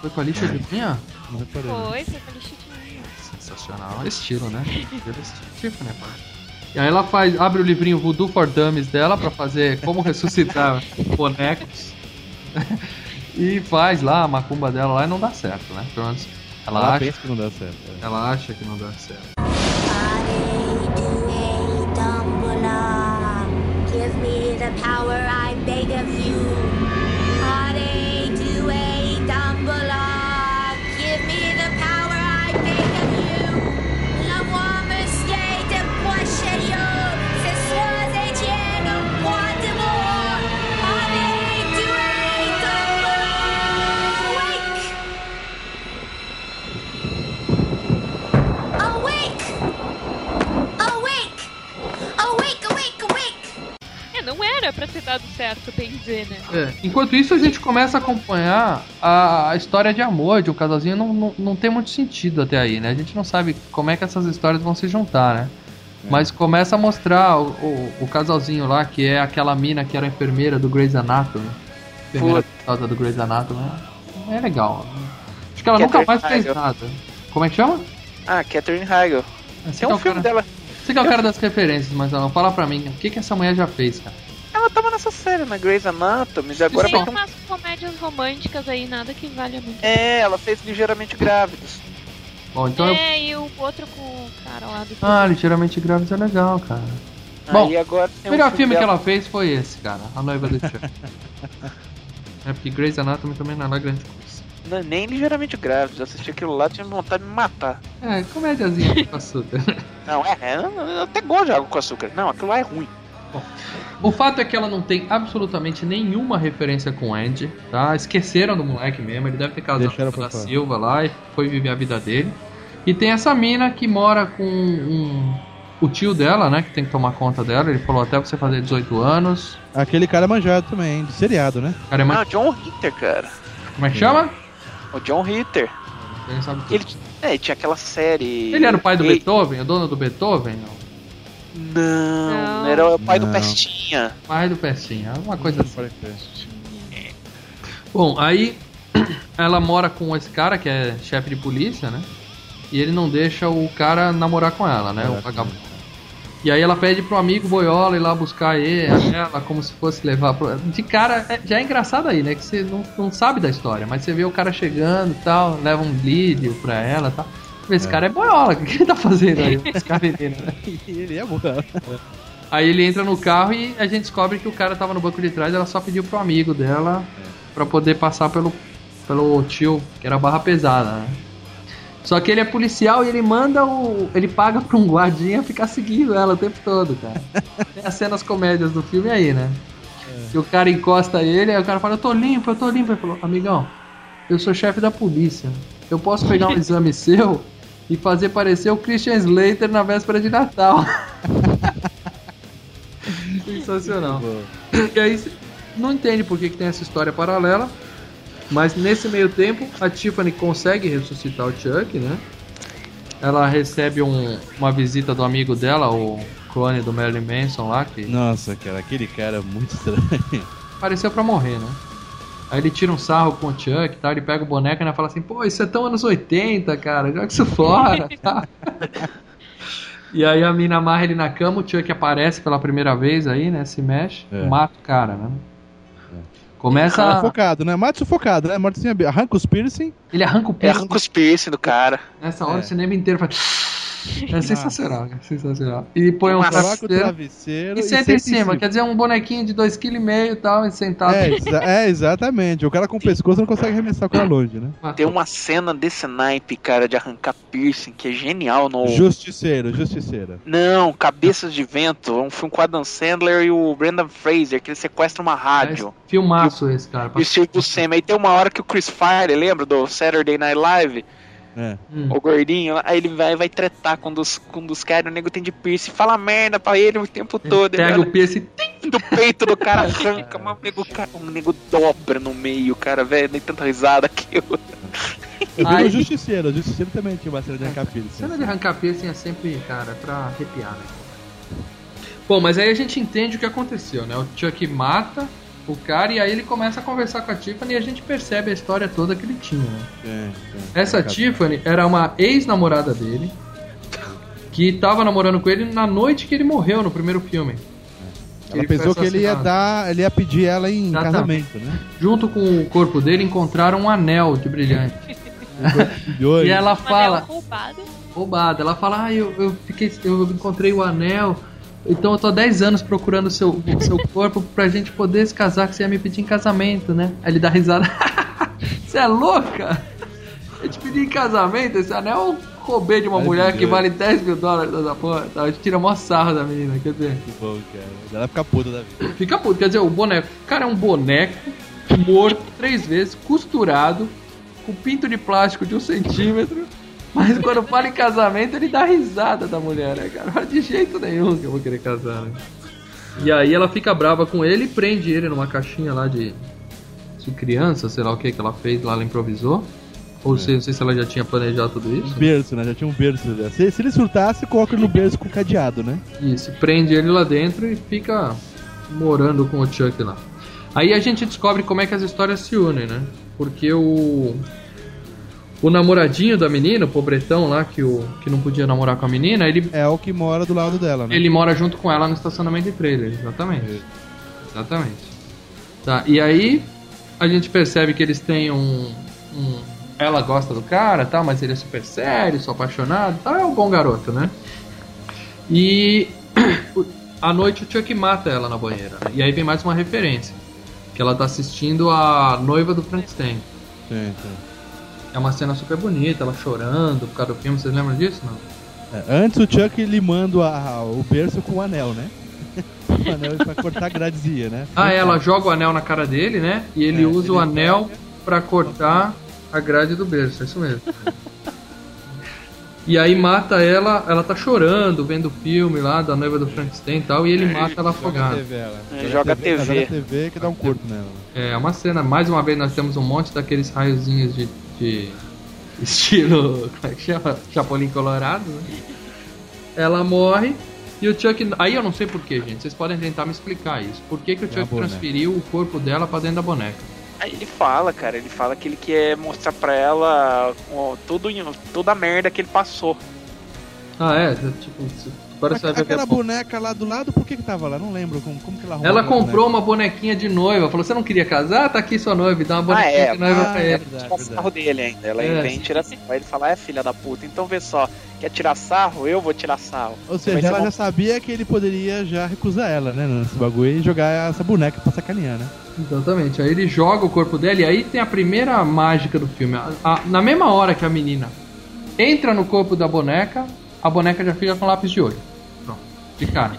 Speaker 4: Foi com a lixa de unha?
Speaker 6: Não reparei.
Speaker 5: Foi, foi com a lixa de unha.
Speaker 4: Sensacional. Estilo, né? Estilo, tipo, né, pai? E aí ela faz, abre o livrinho Voodoo for Dummies dela pra fazer como ressuscitar bonecos. e faz lá a macumba dela lá e não dá certo, né? Pelo menos ela,
Speaker 6: Ela
Speaker 4: acha,
Speaker 6: pensa que não dá certo. é.
Speaker 4: ela acha que não dá certo.
Speaker 7: Dumbledore, give me the power I beg of you.
Speaker 5: Dizer, né?
Speaker 4: É, Enquanto isso, a gente começa a acompanhar a, a história de amor de um casalzinho. Não, não, não tem muito sentido até aí, né? A gente não sabe como é que essas histórias vão se juntar, né? Mas começa a mostrar o, o, o casalzinho lá, que é aquela mina que era enfermeira do Grey's Anatomy. Enfermeira do Grey's Anatomy. É legal. Acho que ela nunca
Speaker 3: Catherine
Speaker 4: mais fez
Speaker 3: Heigl.
Speaker 4: nada. Como é que chama?
Speaker 3: Ah, Catherine Heigl.
Speaker 4: Você
Speaker 3: Tem
Speaker 4: que é
Speaker 3: um
Speaker 4: o
Speaker 3: filme
Speaker 4: cara,
Speaker 3: dela.
Speaker 4: você que é o cara das referências, mas não, fala pra mim, o que, que essa mulher já fez, cara?
Speaker 3: Ela tava nessa série, na Grey's Anatomy, e agora
Speaker 5: Tem
Speaker 3: vai ter um...
Speaker 5: umas comédias românticas aí, nada que valha muito.
Speaker 3: É, ela fez Ligeiramente Grávidos.
Speaker 4: Bom, então eu.
Speaker 5: É, e o outro com o cara lá do.
Speaker 4: Ah, ligeiramente grávidos é legal, cara. Bom,
Speaker 3: agora tem
Speaker 4: O melhor
Speaker 3: um
Speaker 4: filme que
Speaker 3: dela-
Speaker 4: ela fez foi esse, cara. A Noiva do Chuck. é porque Grey's Anatomy também não é grande coisa.
Speaker 3: Não, nem Ligeiramente Grávidos. Eu assisti aquilo lá, tinha vontade de me matar.
Speaker 4: É, comédiazinha com açúcar.
Speaker 3: Não, é, é, eu- eu até gosto de água com açúcar. Não, aquilo lá é ruim.
Speaker 4: O fato é que ela não tem absolutamente nenhuma referência com o Andy, tá? Esqueceram do moleque mesmo, ele deve ter casado
Speaker 6: Deixaram
Speaker 4: com a. Silva lá e foi viver a vida dele. E tem essa mina que mora com um- o tio dela, né? Que tem que tomar conta dela. Ele falou até você fazer 18 anos.
Speaker 6: Aquele cara manjado também, de seriado, né?
Speaker 4: Cara, é mais...
Speaker 3: Ah, John Ritter, cara.
Speaker 4: Como é que chama?
Speaker 3: O John Ritter.
Speaker 4: Ele, sabe tudo.
Speaker 3: Ele, é, tinha aquela série.
Speaker 4: Ele era o pai do
Speaker 3: Ele-
Speaker 4: Beethoven, o dono do Beethoven? Não.
Speaker 3: Não,
Speaker 5: Não.
Speaker 3: era o pai do
Speaker 6: Não.
Speaker 3: Pestinha.
Speaker 4: Pai do Pestinha, uma coisa assim.
Speaker 6: Crer.
Speaker 4: Bom, aí ela mora com esse cara que é chefe de polícia, né? E ele não deixa o cara namorar com ela, né? O vagabundo. E aí ela pede pro amigo Boiola ir lá buscar ele, ela, como se fosse levar pro... De cara, é- já é engraçado aí, né? Que você não, não sabe da história, mas você vê o cara chegando e tal, leva um vídeo pra ela e tal. Esse cara é Boiola, o que ele tá fazendo aí? Esse cara menino, né?
Speaker 6: Ele é bom.
Speaker 4: Aí ele entra no carro e a gente descobre que o cara tava no banco de trás, ela só pediu pro amigo dela pra poder passar pelo, pelo tio, que era barra pesada, né? Só que ele é policial e ele manda o. ele paga pra um guardinha ficar seguindo ela o tempo todo, cara. Tem as cenas comédias do filme aí, né? E o cara encosta ele, aí o cara fala, eu tô limpo, eu tô limpo. Ele falou, amigão, eu sou chefe da polícia. Eu posso pegar um exame seu e fazer parecer o Christian Slater na véspera de Natal. Sensacional. E aí não entende por que, que tem essa história paralela. Mas nesse meio tempo, a Tiffany consegue ressuscitar o Chuck, né? Ela recebe um- uma visita do amigo dela, o clone do Marilyn Manson lá, que
Speaker 6: Nossa, cara, aquele cara é muito estranho.
Speaker 4: apareceu pra morrer, né? Aí ele tira um sarro com o Chuck e tal, ele pega o boneco e ainda fala assim, pô, isso é tão anos 80, cara, joga isso fora, tá? E aí a mina amarra ele na cama, o Chuck aparece pela primeira vez aí, né? Se mexe,
Speaker 6: É.
Speaker 4: mata o cara, né? Começa. a-
Speaker 6: Sufocado, né? Mate sufocado, né? Morte sem Arranca os piercing.
Speaker 4: Ele arranca o
Speaker 3: É
Speaker 4: piercing.
Speaker 3: arranca os piercing do cara.
Speaker 4: Nessa hora
Speaker 6: É.
Speaker 4: o cinema inteiro faz. É sensacional, cara, sensacional. E põe um
Speaker 6: o
Speaker 4: travesseiro
Speaker 6: travesseiro
Speaker 4: e senta em cima. Quer dizer, um bonequinho de 2,5 kg e tal, e sentado.
Speaker 6: É, exa- é, exatamente. O cara com o pescoço não consegue arremessar o cara longe, né?
Speaker 3: Tem uma cena desse naipe, cara, de arrancar piercing, que é genial no.
Speaker 6: Justiceiro, justiceira.
Speaker 3: Não, Cabeças de Vento. É um filme com Adam Sandler e o Brendan Fraser, que ele sequestra uma rádio.
Speaker 4: É filmaço esse, cara.
Speaker 3: E o Steve Buscemi. Aí tem uma hora que o Chris Fire, lembra do Saturday Night Live?
Speaker 6: É.
Speaker 4: Hum.
Speaker 3: O gordinho, aí ele vai, vai tretar com um dos, com um dos caras, o nego tem de piercing, fala merda pra ele o tempo todo.
Speaker 4: Pega
Speaker 3: ele
Speaker 4: o piercing.
Speaker 3: do peito do cara, arranca, mas o nego, cara, o nego dobra no meio, cara, velho, nem tanta risada que eu.
Speaker 6: Eu vi
Speaker 4: Aí-
Speaker 6: o Justiceiro. O Justiceiro também tinha uma cena de arrancar piercing.
Speaker 4: Cena de arrancar piercing é sempre, cara, é pra arrepiar, né? Bom, mas aí a gente entende o que aconteceu, né? O Chuck mata o cara e aí ele começa a conversar com a Tiffany e a gente percebe a história toda que ele tinha, né?
Speaker 6: É, é.
Speaker 4: Essa
Speaker 6: Arrancar-
Speaker 4: Tiffany era uma ex-namorada dele que tava namorando com ele na noite que ele morreu no primeiro filme.
Speaker 6: Ela
Speaker 4: Ele
Speaker 6: pensou que ele ia dar, ele ia pedir ela em
Speaker 4: Exatamente.
Speaker 6: casamento, né?
Speaker 4: Junto com o corpo dele encontraram um anel de brilhante. E ela fala,
Speaker 5: roubada.
Speaker 4: Ela fala, ah, eu, eu fiquei. Eu encontrei o anel. Então eu tô há 10 anos procurando o seu, o seu corpo pra gente poder se casar, que você ia me pedir em casamento, né? Aí ele dá risada. Você é louca? Eu te pedi em casamento, esse anel eu roubei de uma
Speaker 6: Ai,
Speaker 4: mulher que vale 10 mil dólares da porra. Tá? A gente tira mó sarro da menina, quer dizer.
Speaker 6: Que bom, cara. Ela fica puta da vida.
Speaker 4: Fica puto, quer dizer, o boneco. O cara é um boneco morto três vezes, costurado, com pinto de plástico de um centímetro. Mas quando fala em casamento, ele dá risada da mulher, né, cara? De jeito nenhum que eu vou querer casar, né? E aí ela fica brava com ele e prende ele numa caixinha lá de, de criança, sei lá o que que ela fez lá, ela improvisou. Ou sei, não sei se ela já tinha planejado tudo isso.
Speaker 6: Berço, né? Já tinha um berço. né? Se, se ele surtasse, coloca ele no berço com cadeado, né?
Speaker 4: Isso, prende ele lá dentro e fica morando com o Chuck lá. Aí a gente descobre como é que as histórias se unem, né? Porque o. O namoradinho da menina, o pobretão lá que, o, que não podia namorar com a menina, ele,
Speaker 6: É o que mora do lado dela, né?
Speaker 4: ele mora junto com ela no estacionamento de trailer, exatamente. Exatamente. Tá, e aí a gente percebe que eles têm um. um- ela gosta do cara, tal, mas ele é super sério, só apaixonado, tal, é um bom garoto, né? E à noite o Chuck mata ela na banheira. né? E aí vem mais uma referência. Que ela tá assistindo a noiva do Frankenstein.
Speaker 6: Sim, sim.
Speaker 4: É uma cena super bonita, ela chorando por causa do filme, vocês lembram disso? Não?
Speaker 6: É, antes o Chuck limando a- o berço com o anel, né? o anel pra cortar a gradezinha, né?
Speaker 4: Ah, ela joga o anel na cara dele, né? E ele
Speaker 6: É,
Speaker 4: usa o
Speaker 6: ele
Speaker 4: anel pra cortar a grade do berço, é isso mesmo. E aí mata ela, ela tá chorando, vendo o filme lá da noiva do Frankenstein e tal, e ele mata ela
Speaker 6: Joga
Speaker 4: afogada.
Speaker 6: TV, ela.
Speaker 3: É, joga a TV.
Speaker 6: Joga a TV que dá um corpo nela.
Speaker 4: É uma cena, mais uma vez nós temos um monte daqueles raiozinhos de, de estilo, como é que chama? Chapolin Colorado, né? Ela morre e o Chuck. Aí eu não sei porquê, gente. Vocês podem tentar me explicar isso. Por que, que o
Speaker 6: É
Speaker 4: Chuck transferiu o corpo dela pra dentro da boneca?
Speaker 3: Aí ele fala, cara, ele fala que ele quer mostrar pra ela ó, tudo, toda a merda que ele passou.
Speaker 4: Ah, é? Tipo, agora você vai ver que é
Speaker 6: Aquela
Speaker 4: bom.
Speaker 6: boneca lá do lado, por que que tava lá? Não lembro como, como que ela arrumou
Speaker 4: Ela comprou uma bonequinha de noiva. Falou: Você não queria casar? Tá aqui sua noiva. E dá uma bonequinha
Speaker 3: é?
Speaker 4: de noiva
Speaker 6: Ah,
Speaker 4: pra
Speaker 6: é
Speaker 4: ele.
Speaker 6: verdade,
Speaker 3: Tira sarro dele ainda. Ela
Speaker 4: É.
Speaker 3: vem e tira sarro. Aí ele fala, é filha da puta, então vê só, quer tirar sarro? Eu vou tirar sarro.
Speaker 6: Ou seja,
Speaker 3: ser
Speaker 6: ela já sabia que ele poderia já recusar ela, né? Nesse bagulho e jogar essa boneca pra sacanear, né?
Speaker 4: Exatamente. Aí ele joga o corpo dela e aí tem a primeira mágica do filme. A- a- na mesma hora que a menina entra no corpo da boneca, a boneca já fica com lápis de olho. Pronto. De cara.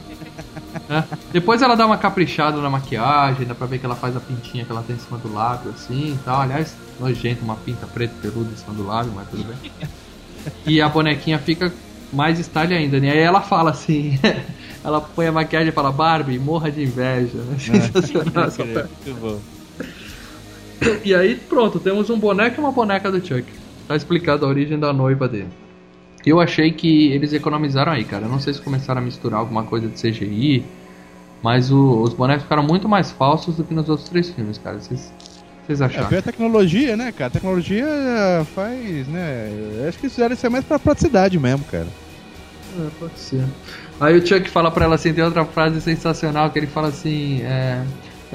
Speaker 4: Né? Depois ela dá uma caprichada na maquiagem, dá pra ver que ela faz a pintinha que ela tem em cima do lábio, assim e tal. Aliás, nojento, uma pinta preta peluda em cima do lábio, mas tudo bem. E a bonequinha fica mais style ainda, né? Aí ela fala assim, ela põe a maquiagem e fala, Barbie, morra de inveja. né? Sensacional.
Speaker 6: Muito bom.
Speaker 4: E aí, pronto, temos um boneco e uma boneca do Chuck. Tá explicado a origem da noiva dele. Eu achei que eles economizaram aí, cara. Eu não sei se começaram a misturar alguma coisa de CGI, mas o- os bonecos ficaram muito mais falsos do que nos outros três filmes, cara. Vocês vocês
Speaker 6: É,
Speaker 4: acharam?
Speaker 6: ver a tecnologia, né, cara? A tecnologia faz, né? eu Acho que eles fizeram isso aí mais pra praticidade mesmo, cara.
Speaker 4: É, pode ser. Aí o Chuck fala pra ela assim, tem outra frase sensacional que ele fala assim, é...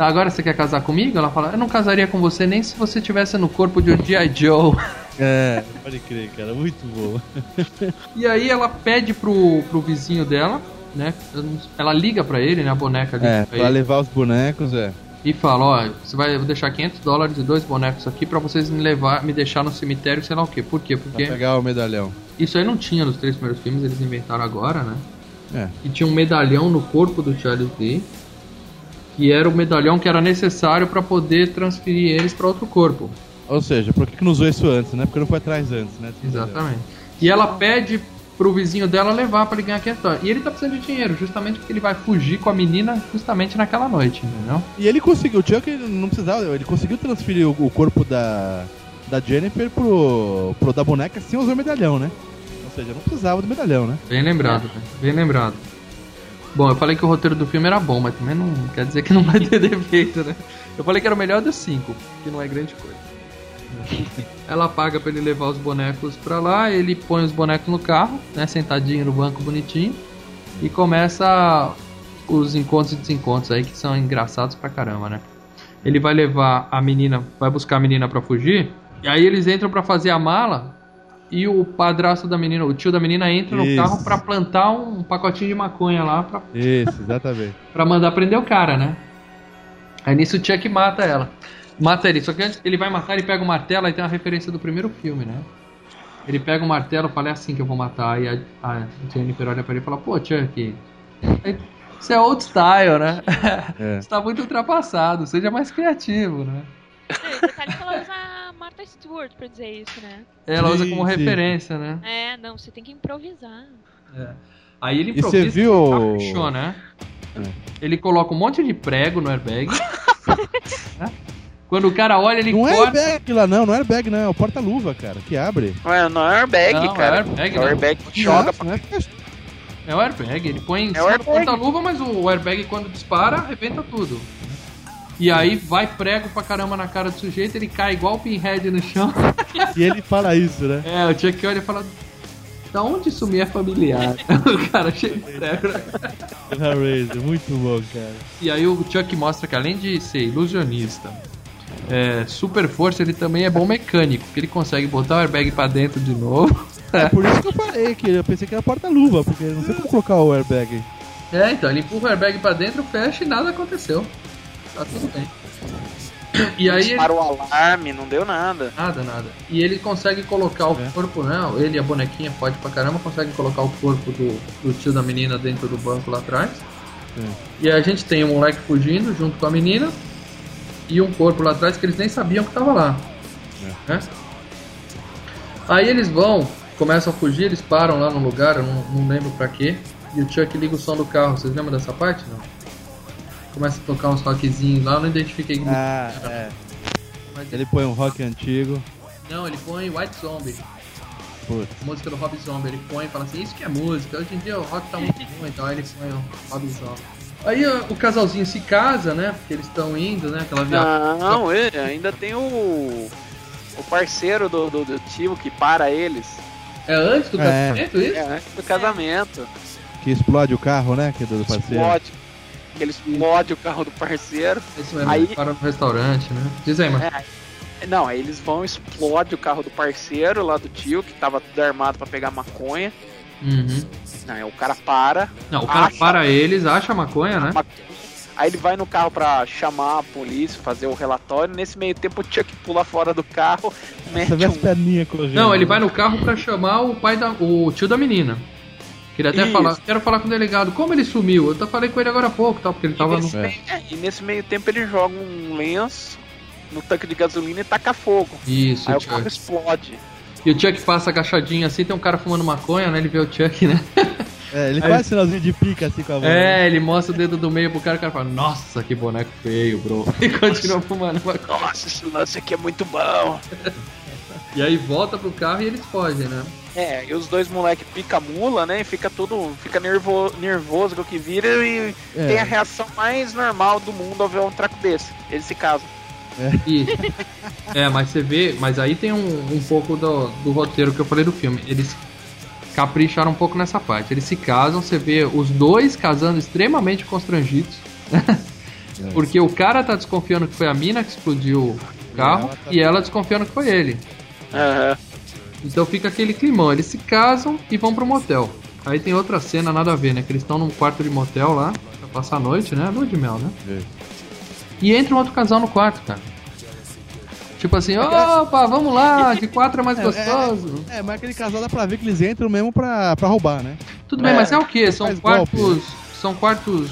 Speaker 4: "Ah, Agora você quer casar comigo? Ela fala, eu não casaria com você nem se você tivesse no corpo de um G.I. Joe.
Speaker 6: É, pode crer, cara. Muito bom.
Speaker 4: E aí ela pede pro, pro vizinho dela, né? Ela liga pra ele, né? A boneca liga
Speaker 6: É,
Speaker 4: pra
Speaker 6: pra
Speaker 4: ele.
Speaker 6: levar os bonecos, é.
Speaker 4: E fala, ó, você vai vou deixar 500 dólares e dois bonecos aqui pra vocês me levar, me deixar no cemitério, sei lá o quê. Por quê?
Speaker 6: Pra
Speaker 4: Porque
Speaker 6: pegar o medalhão.
Speaker 4: isso aí não tinha nos três primeiros filmes, eles inventaram agora, né?
Speaker 6: É.
Speaker 4: E tinha um medalhão no corpo do Charles Lee, que era o medalhão que era necessário pra poder transferir eles pra outro corpo.
Speaker 6: Ou seja, por que, que não usou isso antes, né? Porque não foi atrás antes, né?
Speaker 4: Exatamente. E ela pede pro vizinho dela levar pra ele ganhar 500 dólares. E ele tá precisando de dinheiro, justamente porque ele vai fugir com a menina justamente naquela noite, entendeu?
Speaker 6: E ele conseguiu, o Chuck não precisava, ele conseguiu transferir o, o corpo da, da Jennifer pro, pro da boneca sem usar o medalhão, né? Ou seja, não precisava do medalhão, né?
Speaker 4: Bem lembrado, velho. bem lembrado. Bom, eu falei que o roteiro do filme era bom, mas também não quer dizer que não vai ter defeito, né? Eu falei que era o melhor dos cinco, que não é grande coisa. Ela paga pra ele levar os bonecos pra lá, ele põe os bonecos no carro, né, sentadinho no banco bonitinho, e começa os encontros e desencontros aí que são engraçados pra caramba, né? Ele vai levar a menina, vai buscar a menina pra fugir, e aí eles entram pra fazer a mala, e o padrasto da menina, o tio da menina entra no
Speaker 6: Isso.
Speaker 4: carro pra plantar um pacotinho de maconha lá pra
Speaker 6: Isso, exatamente.
Speaker 4: Pra mandar prender o cara, né? Aí nisso o Chuck mata ela. Mata ele, só que antes ele vai matar, ele pega o martelo, aí tem uma referência do primeiro filme, né? Ele pega o martelo e fala, é assim que eu vou matar. Aí a, a Jennifer olha pra ele e fala, pô, Chuck, isso é old style, né?
Speaker 6: É.
Speaker 4: Você tá muito ultrapassado, seja mais criativo, né?
Speaker 5: Não, e detalhe que ela usa a Martha Stewart pra dizer isso, né?
Speaker 4: Ela usa como
Speaker 6: sim.
Speaker 4: referência, né?
Speaker 5: É, não, você tem que improvisar.
Speaker 4: Aí ele
Speaker 6: E
Speaker 4: improvisa
Speaker 6: você viu-
Speaker 4: caprichou, né? Ele coloca um monte de prego no airbag. né? Quando o cara olha, ele
Speaker 6: Não é
Speaker 4: corta.
Speaker 6: airbag lá, não, não é airbag, não, é o porta-luva, cara, que abre.
Speaker 3: Ué, não é airbag,
Speaker 4: Não, é
Speaker 3: cara.
Speaker 4: airbag,
Speaker 3: é o
Speaker 4: não.
Speaker 3: airbag que joga
Speaker 6: não,
Speaker 3: pra...
Speaker 6: não é.
Speaker 4: É o airbag, ele põe em
Speaker 3: É o
Speaker 4: cima do
Speaker 3: airbag.
Speaker 4: porta-luva, mas o airbag quando dispara, arrebenta tudo. E aí vai prego pra caramba na cara do sujeito, ele cai igual o pinhead no chão.
Speaker 6: E ele fala isso, né?
Speaker 4: É, o Chuck olha e fala. Da onde isso me é familiar? o cara cheio de prego. né?
Speaker 6: Hellraiser, muito bom, cara.
Speaker 4: E aí o Chuck mostra que além de ser ilusionista, é, super força, ele também é bom mecânico, que ele consegue botar o airbag pra dentro de novo.
Speaker 6: É por isso que eu falei que eu pensei que era porta-luva, porque não sei como colocar o airbag.
Speaker 4: É, então ele empurra o airbag pra dentro, fecha e nada aconteceu. Tá tudo bem. E aí ele...
Speaker 3: Para o alarme, não deu nada.
Speaker 4: Nada, nada. E ele consegue colocar o
Speaker 6: É.
Speaker 4: corpo, né? Ele e a bonequinha, pode pra caramba, conseguem colocar o corpo do, do tio da menina dentro do banco lá atrás.
Speaker 6: É.
Speaker 4: E a gente tem um moleque fugindo junto com a menina e um corpo lá atrás que eles nem sabiam que tava lá.
Speaker 6: É.
Speaker 4: Né? Aí eles vão, começam a fugir, eles param lá no lugar, eu não, não lembro pra quê. E o Chuck liga o som do carro, vocês lembram dessa parte? Não? Começa a tocar uns rockzinhos lá, eu não identifiquei que
Speaker 6: Ah, é.
Speaker 4: mas
Speaker 6: Ele põe um rock antigo.
Speaker 4: Não, ele põe White Zombie.
Speaker 6: Putz.
Speaker 4: música do Rob Zombie, ele põe e fala assim, isso que é música, hoje em dia o rock tá muito bom, então aí ele põe o Rob Zombie. Aí ó, o casalzinho se casa, né, porque eles estão indo, né, aquela viagem.
Speaker 3: Não, ele ainda tem o. O parceiro do, do, do tio que para eles.
Speaker 4: É antes do
Speaker 6: É.
Speaker 4: casamento isso?
Speaker 3: É antes do casamento.
Speaker 6: Que explode o carro, né? Que é do parceiro.
Speaker 3: Explode. Que ele explode o carro do parceiro.
Speaker 4: Isso mesmo,
Speaker 3: Aí-
Speaker 4: para no restaurante, né. Diz aí, mano.
Speaker 3: É, não, aí eles vão, explode o carro do parceiro lá do tio, que tava tudo armado pra pegar maconha.
Speaker 4: Uhum.
Speaker 3: Não, aí o cara para.
Speaker 4: Não, o cara
Speaker 3: acha
Speaker 4: para eles, acha a maconha, né?
Speaker 3: maconha, Aí ele vai no carro pra chamar a polícia, fazer o relatório. Nesse meio tempo o Chuck pula fora do carro, mete
Speaker 6: Você vê as
Speaker 3: um.
Speaker 4: Não, ele vai no carro pra chamar o pai da. o tio da menina. Ele até
Speaker 3: Isso.
Speaker 4: fala, quero falar com o delegado, como ele sumiu? Eu até falei com ele agora há pouco, tal, porque ele tava no.
Speaker 3: nesse meio- é, e nesse meio tempo ele joga um lenço no tanque de gasolina e taca fogo.
Speaker 4: Isso,
Speaker 3: Aí
Speaker 4: o
Speaker 3: carro explode.
Speaker 4: E o Chuck passa agachadinho assim, tem um cara fumando maconha, né? Ele vê o Chuck, né?
Speaker 6: É, ele
Speaker 4: Aí-
Speaker 6: faz sinalzinho de pica assim com a mão.
Speaker 4: É, ele mostra o dedo do meio pro cara, o cara fala, nossa, que boneco feio, bro. E continua fumando maconha.
Speaker 3: Nossa, esse lance aqui é muito bom.
Speaker 4: E aí volta pro carro e eles fogem, né?
Speaker 3: É, e os dois moleques pica mula, né? E fica tudo. Fica nervo, nervoso com o que vira e
Speaker 6: É.
Speaker 3: tem a reação mais normal do mundo ao ver um traco desse. Eles se casam.
Speaker 4: E, é, mas você vê, mas aí tem um, um pouco do, do roteiro que eu falei do filme. Eles capricharam um pouco nessa parte. Eles se casam, você vê os dois casando extremamente constrangidos. Porque o cara tá desconfiando que foi a mina que explodiu o carro
Speaker 6: ela tá-
Speaker 4: e ela desconfiando que foi ele.
Speaker 3: Aham.
Speaker 4: Então fica aquele climão. Eles se casam e vão pro motel. Aí tem outra cena nada a ver, né? Que eles estão num quarto de motel lá, pra passar a noite, né? Lua de mel, né?
Speaker 6: É.
Speaker 4: E entra um outro casal no quarto, cara. Tipo assim, opa, vamos lá, de quatro é mais gostoso.
Speaker 6: É, mas aquele casal dá pra ver que eles entram mesmo pra, pra roubar, né?
Speaker 4: Tudo bem,
Speaker 3: É,
Speaker 4: mas é o quê? São
Speaker 6: faz
Speaker 4: quartos.
Speaker 6: golpe.
Speaker 4: São quartos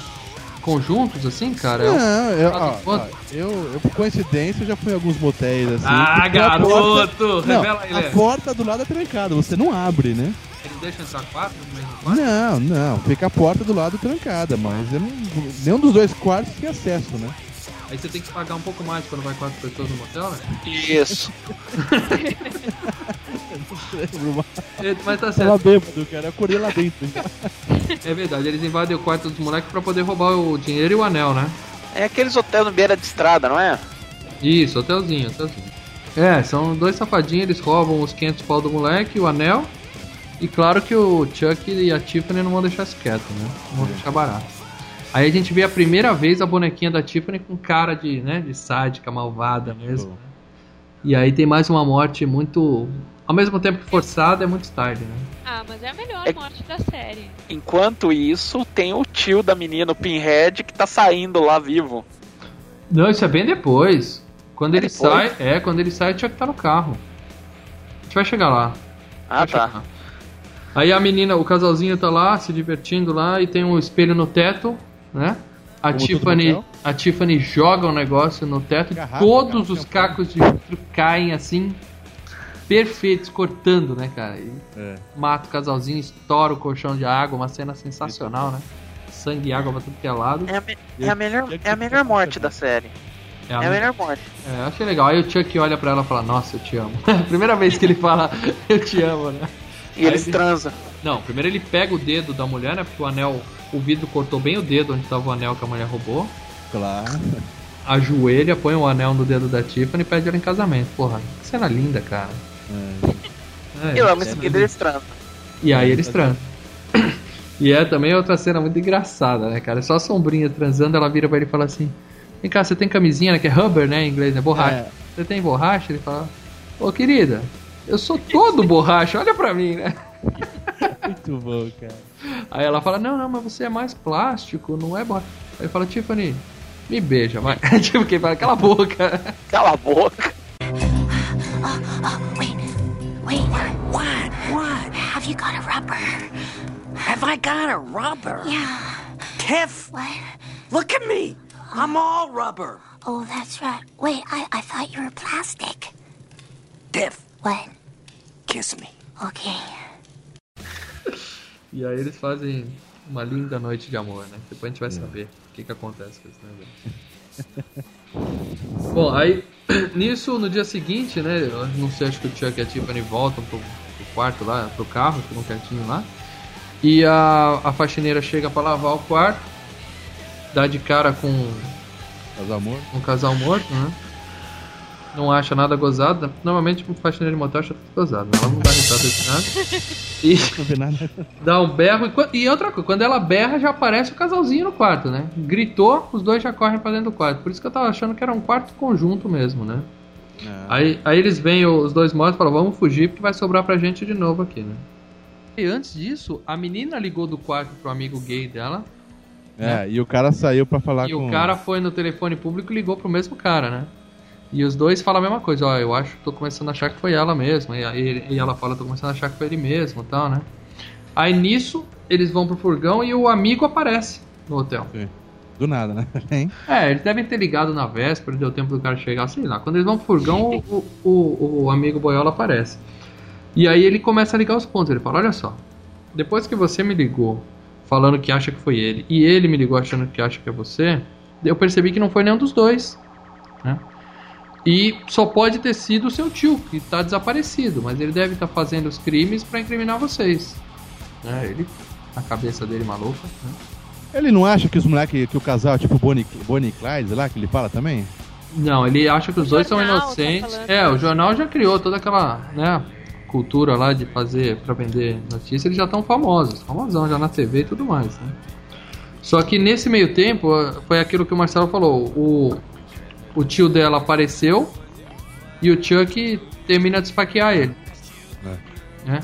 Speaker 4: conjuntos, assim, cara? É
Speaker 6: Não, eu,
Speaker 4: conta.
Speaker 6: ó, eu, eu, por coincidência, já fui em alguns motéis assim.
Speaker 4: Ah,
Speaker 6: porta-
Speaker 4: garoto!
Speaker 6: Não,
Speaker 4: Revela aí,
Speaker 6: a porta do lado é trancada, você não abre, né?
Speaker 4: Eles deixam entrar quatro no mesmo quarto?
Speaker 6: Não, não, fica a porta do lado trancada, mas eu não, nenhum dos dois quartos tem acesso, né?
Speaker 4: Aí você tem que pagar um pouco mais quando vai quatro pessoas no motel, né?
Speaker 3: Isso.
Speaker 4: É, Mas tá certo.
Speaker 6: bêbado, cara, eu acordei lá dentro.
Speaker 4: É verdade, eles invadem o quarto dos moleques pra poder roubar o dinheiro e o anel, né?
Speaker 3: É aqueles hotéis no beira de estrada, não é?
Speaker 4: Isso, hotelzinho, hotelzinho. É, são dois safadinhos, eles roubam os 500 pau do moleque, o anel. E claro que o Chuck e a Tiffany não vão deixar isso quieto, né? Não vão deixar barato. Aí a gente vê a primeira vez a bonequinha da Tiffany com cara de, né, de sádica, malvada mesmo. né? E aí tem mais uma morte muito. Ao mesmo tempo que forçada, é muito tarde, né?
Speaker 5: Ah, mas é a melhor
Speaker 3: É-
Speaker 5: morte da série.
Speaker 3: Enquanto isso, tem o tio da menina, o Pinhead, que tá saindo lá vivo.
Speaker 4: Não, isso é bem depois. Quando
Speaker 3: É
Speaker 4: ele
Speaker 3: depois?
Speaker 4: sai, é, quando ele sai, o Chuck tá no carro. A gente vai chegar lá.
Speaker 3: Ah, tá.
Speaker 4: chegar. Aí a menina, o casalzinho tá lá, se divertindo lá, e tem um espelho no teto, né? A
Speaker 6: Como
Speaker 4: Tiffany, a Tiffany joga um negócio no teto,
Speaker 6: Garrafa,
Speaker 4: todos
Speaker 6: garrafa,
Speaker 4: os
Speaker 6: garrafa.
Speaker 4: cacos de vidro caem assim, perfeitos, cortando, né, cara? E
Speaker 6: É.
Speaker 4: mata o casalzinho, estoura o colchão de água, uma cena sensacional, né? sangue e água pra tudo que é lado.
Speaker 3: É a, me- é a melhor, é a melhor morte da série. É a melhor morte.
Speaker 4: É, achei legal. Aí o Chuck olha pra ela e fala, nossa, eu te amo. Primeira vez que ele fala, eu te amo, né?
Speaker 3: E eles
Speaker 4: Aí-
Speaker 3: transam.
Speaker 4: Não, primeiro ele pega o dedo da mulher, né? Porque o anel, o vidro cortou bem o dedo onde tava o anel que a mulher roubou.
Speaker 6: Claro.
Speaker 4: Ajoelha, põe o anel no dedo da Tiffany e pede ela em casamento. Porra, que cena linda, cara. É,
Speaker 3: E logo em seguida eles transam.
Speaker 4: E aí eles transam. E é também outra cena muito engraçada, né, cara? É só a sombrinha transando, ela vira pra ele e fala assim: Vem cá, você tem camisinha, né? Que é rubber, né? Em inglês, é borracha.
Speaker 6: É.
Speaker 4: Você tem borracha? Ele fala: Ô querida, eu sou todo borracha, olha pra mim, né?
Speaker 6: Muito bom, cara.
Speaker 4: Aí ela fala: Não, não, mas você é mais plástico, não é borracha. Aí ele fala: Tiffany, me beija, vai. tipo, quem fala: Cala a boca.
Speaker 3: Cala a boca.
Speaker 7: Wait. Wait. What? What? Have you got a rubber?
Speaker 2: Have I got a rubber?
Speaker 7: Yeah.
Speaker 2: Tiff,
Speaker 7: What?
Speaker 2: look at me. I'm all rubber.
Speaker 7: Oh, that's right. Wait, I, I thought you were plastic.
Speaker 2: Tiff,
Speaker 7: What?
Speaker 2: kiss me.
Speaker 7: Okay.
Speaker 4: E aí eles fazem uma linda noite de amor, né? Depois a gente vai saber o que, que acontece com esse negócio. Bom, aí nisso, no dia seguinte, né? Eu não sei, acho que o Chuck e a Tiffany voltam pro, pro quarto lá, pro carro, ficam quietinho lá. E a, a faxineira chega pra lavar o quarto, dá de cara com
Speaker 6: Faz amor.
Speaker 4: um casal morto, né? Não acha nada gozado. Normalmente, um faxineiro de motel acha tudo gozado, né? Ela não dá risada de nada. E
Speaker 6: Não vê nada.
Speaker 4: dá um berro. E, e outra coisa, quando ela berra, já aparece o casalzinho no quarto, né? Gritou, os dois já correm pra dentro do quarto. Por isso que eu tava achando que era um quarto conjunto mesmo, né? Aí, aí eles veem os dois mortos e falam: vamos fugir porque vai sobrar pra gente de novo aqui, né? E antes disso, a menina ligou do quarto pro amigo gay dela.
Speaker 6: É, e o cara saiu pra falar
Speaker 4: E
Speaker 6: com...
Speaker 4: o cara foi no telefone público e ligou pro mesmo cara, né? E os dois falam a mesma coisa, ó, eu acho que tô começando a achar que foi ela mesma. E, aí- e ela fala, tô começando a achar que foi ele mesmo e tal, né? Aí nisso, eles vão pro furgão e o amigo aparece no hotel.
Speaker 6: Do nada, né? Hein?
Speaker 4: É, eles devem ter ligado na véspera, deu tempo do cara chegar, sei lá. Quando eles vão pro furgão, o, o, o amigo boiola aparece. E aí ele começa a ligar os pontos. Ele fala: Olha só, depois que você me ligou falando que acha que foi ele, e ele me ligou achando que acha que é você, eu percebi que não foi nenhum dos dois. Né? E só pode ter sido o seu tio, que tá desaparecido, mas ele deve estar fazendo os crimes pra incriminar vocês. É, ele, a cabeça dele maluca. Né?
Speaker 6: Ele não acha que os moleques, que o casal é tipo Bonnie, Bonnie e Clyde lá, que ele fala também?
Speaker 4: Não, ele acha que os dois são
Speaker 5: jornal tá
Speaker 4: inocentes.
Speaker 5: falando
Speaker 4: é, o jornal já criou toda aquela, né, cultura lá de fazer pra vender notícia, eles já estão famosos, famosão já na TV e tudo mais, né? Só que nesse meio tempo, foi aquilo que o Marcelo falou, o, o tio dela apareceu e o Chuck termina de esfaquear ele. Né?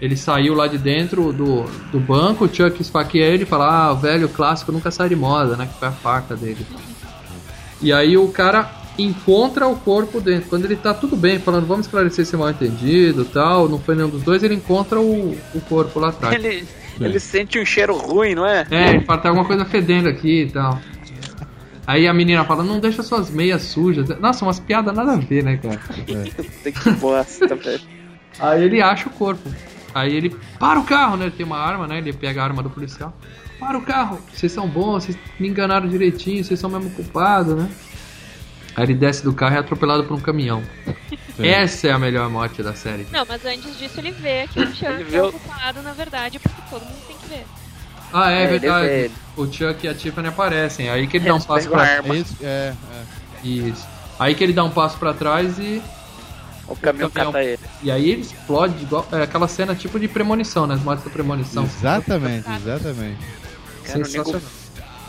Speaker 4: Ele saiu lá de dentro do, do banco, o Chuck esfaqueia ele e fala, ah, o velho clássico nunca sai de moda, né? Que foi a faca dele. E aí o cara encontra o corpo dentro. Quando ele tá tudo bem, falando, vamos esclarecer esse mal entendido tal, não foi nenhum dos dois, ele encontra o, o corpo lá atrás.
Speaker 3: Ele, ele sente um cheiro ruim, não é?
Speaker 4: É, ele fala, tem alguma coisa fedendo aqui e tal. Aí a menina fala, não deixa suas meias sujas. Nossa, umas piadas nada a ver, né, cara?
Speaker 3: Tem que bosta, velho.
Speaker 4: Aí ele acha o corpo. Aí ele para o carro, né? Ele tem uma arma, né? Ele pega a arma do policial. Para o carro! Vocês são bons, vocês me enganaram direitinho, vocês são mesmo culpados, né? Aí ele desce do carro e é atropelado por um caminhão. Essa é a melhor morte da série.
Speaker 5: Não, mas antes disso ele vê que o
Speaker 3: vê
Speaker 5: é
Speaker 3: o-
Speaker 5: o culpado, na verdade, porque todo mundo tem que ver.
Speaker 4: Ah, é,
Speaker 3: É, ele
Speaker 4: verdade.
Speaker 3: ele.
Speaker 4: O Chuck e a Tiffany aparecem. Aí que ele dá um
Speaker 3: Eles
Speaker 4: passo pra
Speaker 3: arma.
Speaker 6: É isso? É, é.
Speaker 4: Isso. Aí que ele dá um passo pra trás e.
Speaker 3: O caminhão
Speaker 4: caminhão.
Speaker 3: cata ele.
Speaker 4: E aí ele explode igual. É aquela cena tipo de premonição, né? As mortes da premonição.
Speaker 6: Exatamente, exatamente.
Speaker 3: Cara, o nego,
Speaker 4: Sensacional.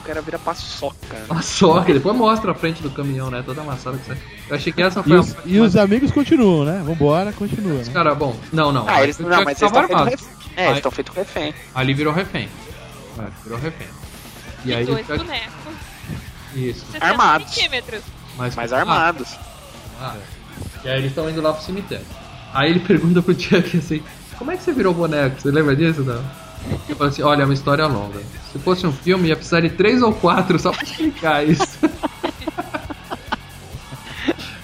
Speaker 3: o cara vira paçoca.
Speaker 4: A soca, depois mostra a frente do caminhão, né? Toda amassada que sai. Eu achei que essa
Speaker 6: E
Speaker 4: foi
Speaker 6: os,
Speaker 4: a.
Speaker 6: e os amigos continuam, né? Vambora, continua, né?
Speaker 4: Cara, bom, não, não.
Speaker 3: Ah, eles
Speaker 4: O
Speaker 3: não, mas eles estão feitos
Speaker 4: armado.
Speaker 3: refém. É,
Speaker 4: Aí-
Speaker 3: eles estão feitos refém.
Speaker 4: Ali virou refém. É, virou refém. E
Speaker 5: E
Speaker 4: aí
Speaker 5: dois
Speaker 4: Chuck-
Speaker 5: bonecos,
Speaker 4: Isso.
Speaker 5: 60
Speaker 3: Armados.
Speaker 5: centímetros.
Speaker 4: Mas,
Speaker 3: Mas armados.
Speaker 4: ah. E aí eles estão indo lá pro cemitério. Aí ele pergunta pro Chuck assim: Como é que você virou boneco? Você lembra disso, não? Eu falo assim: Olha, é uma história longa. Se fosse um filme, ia precisar de três ou quatro só pra explicar isso.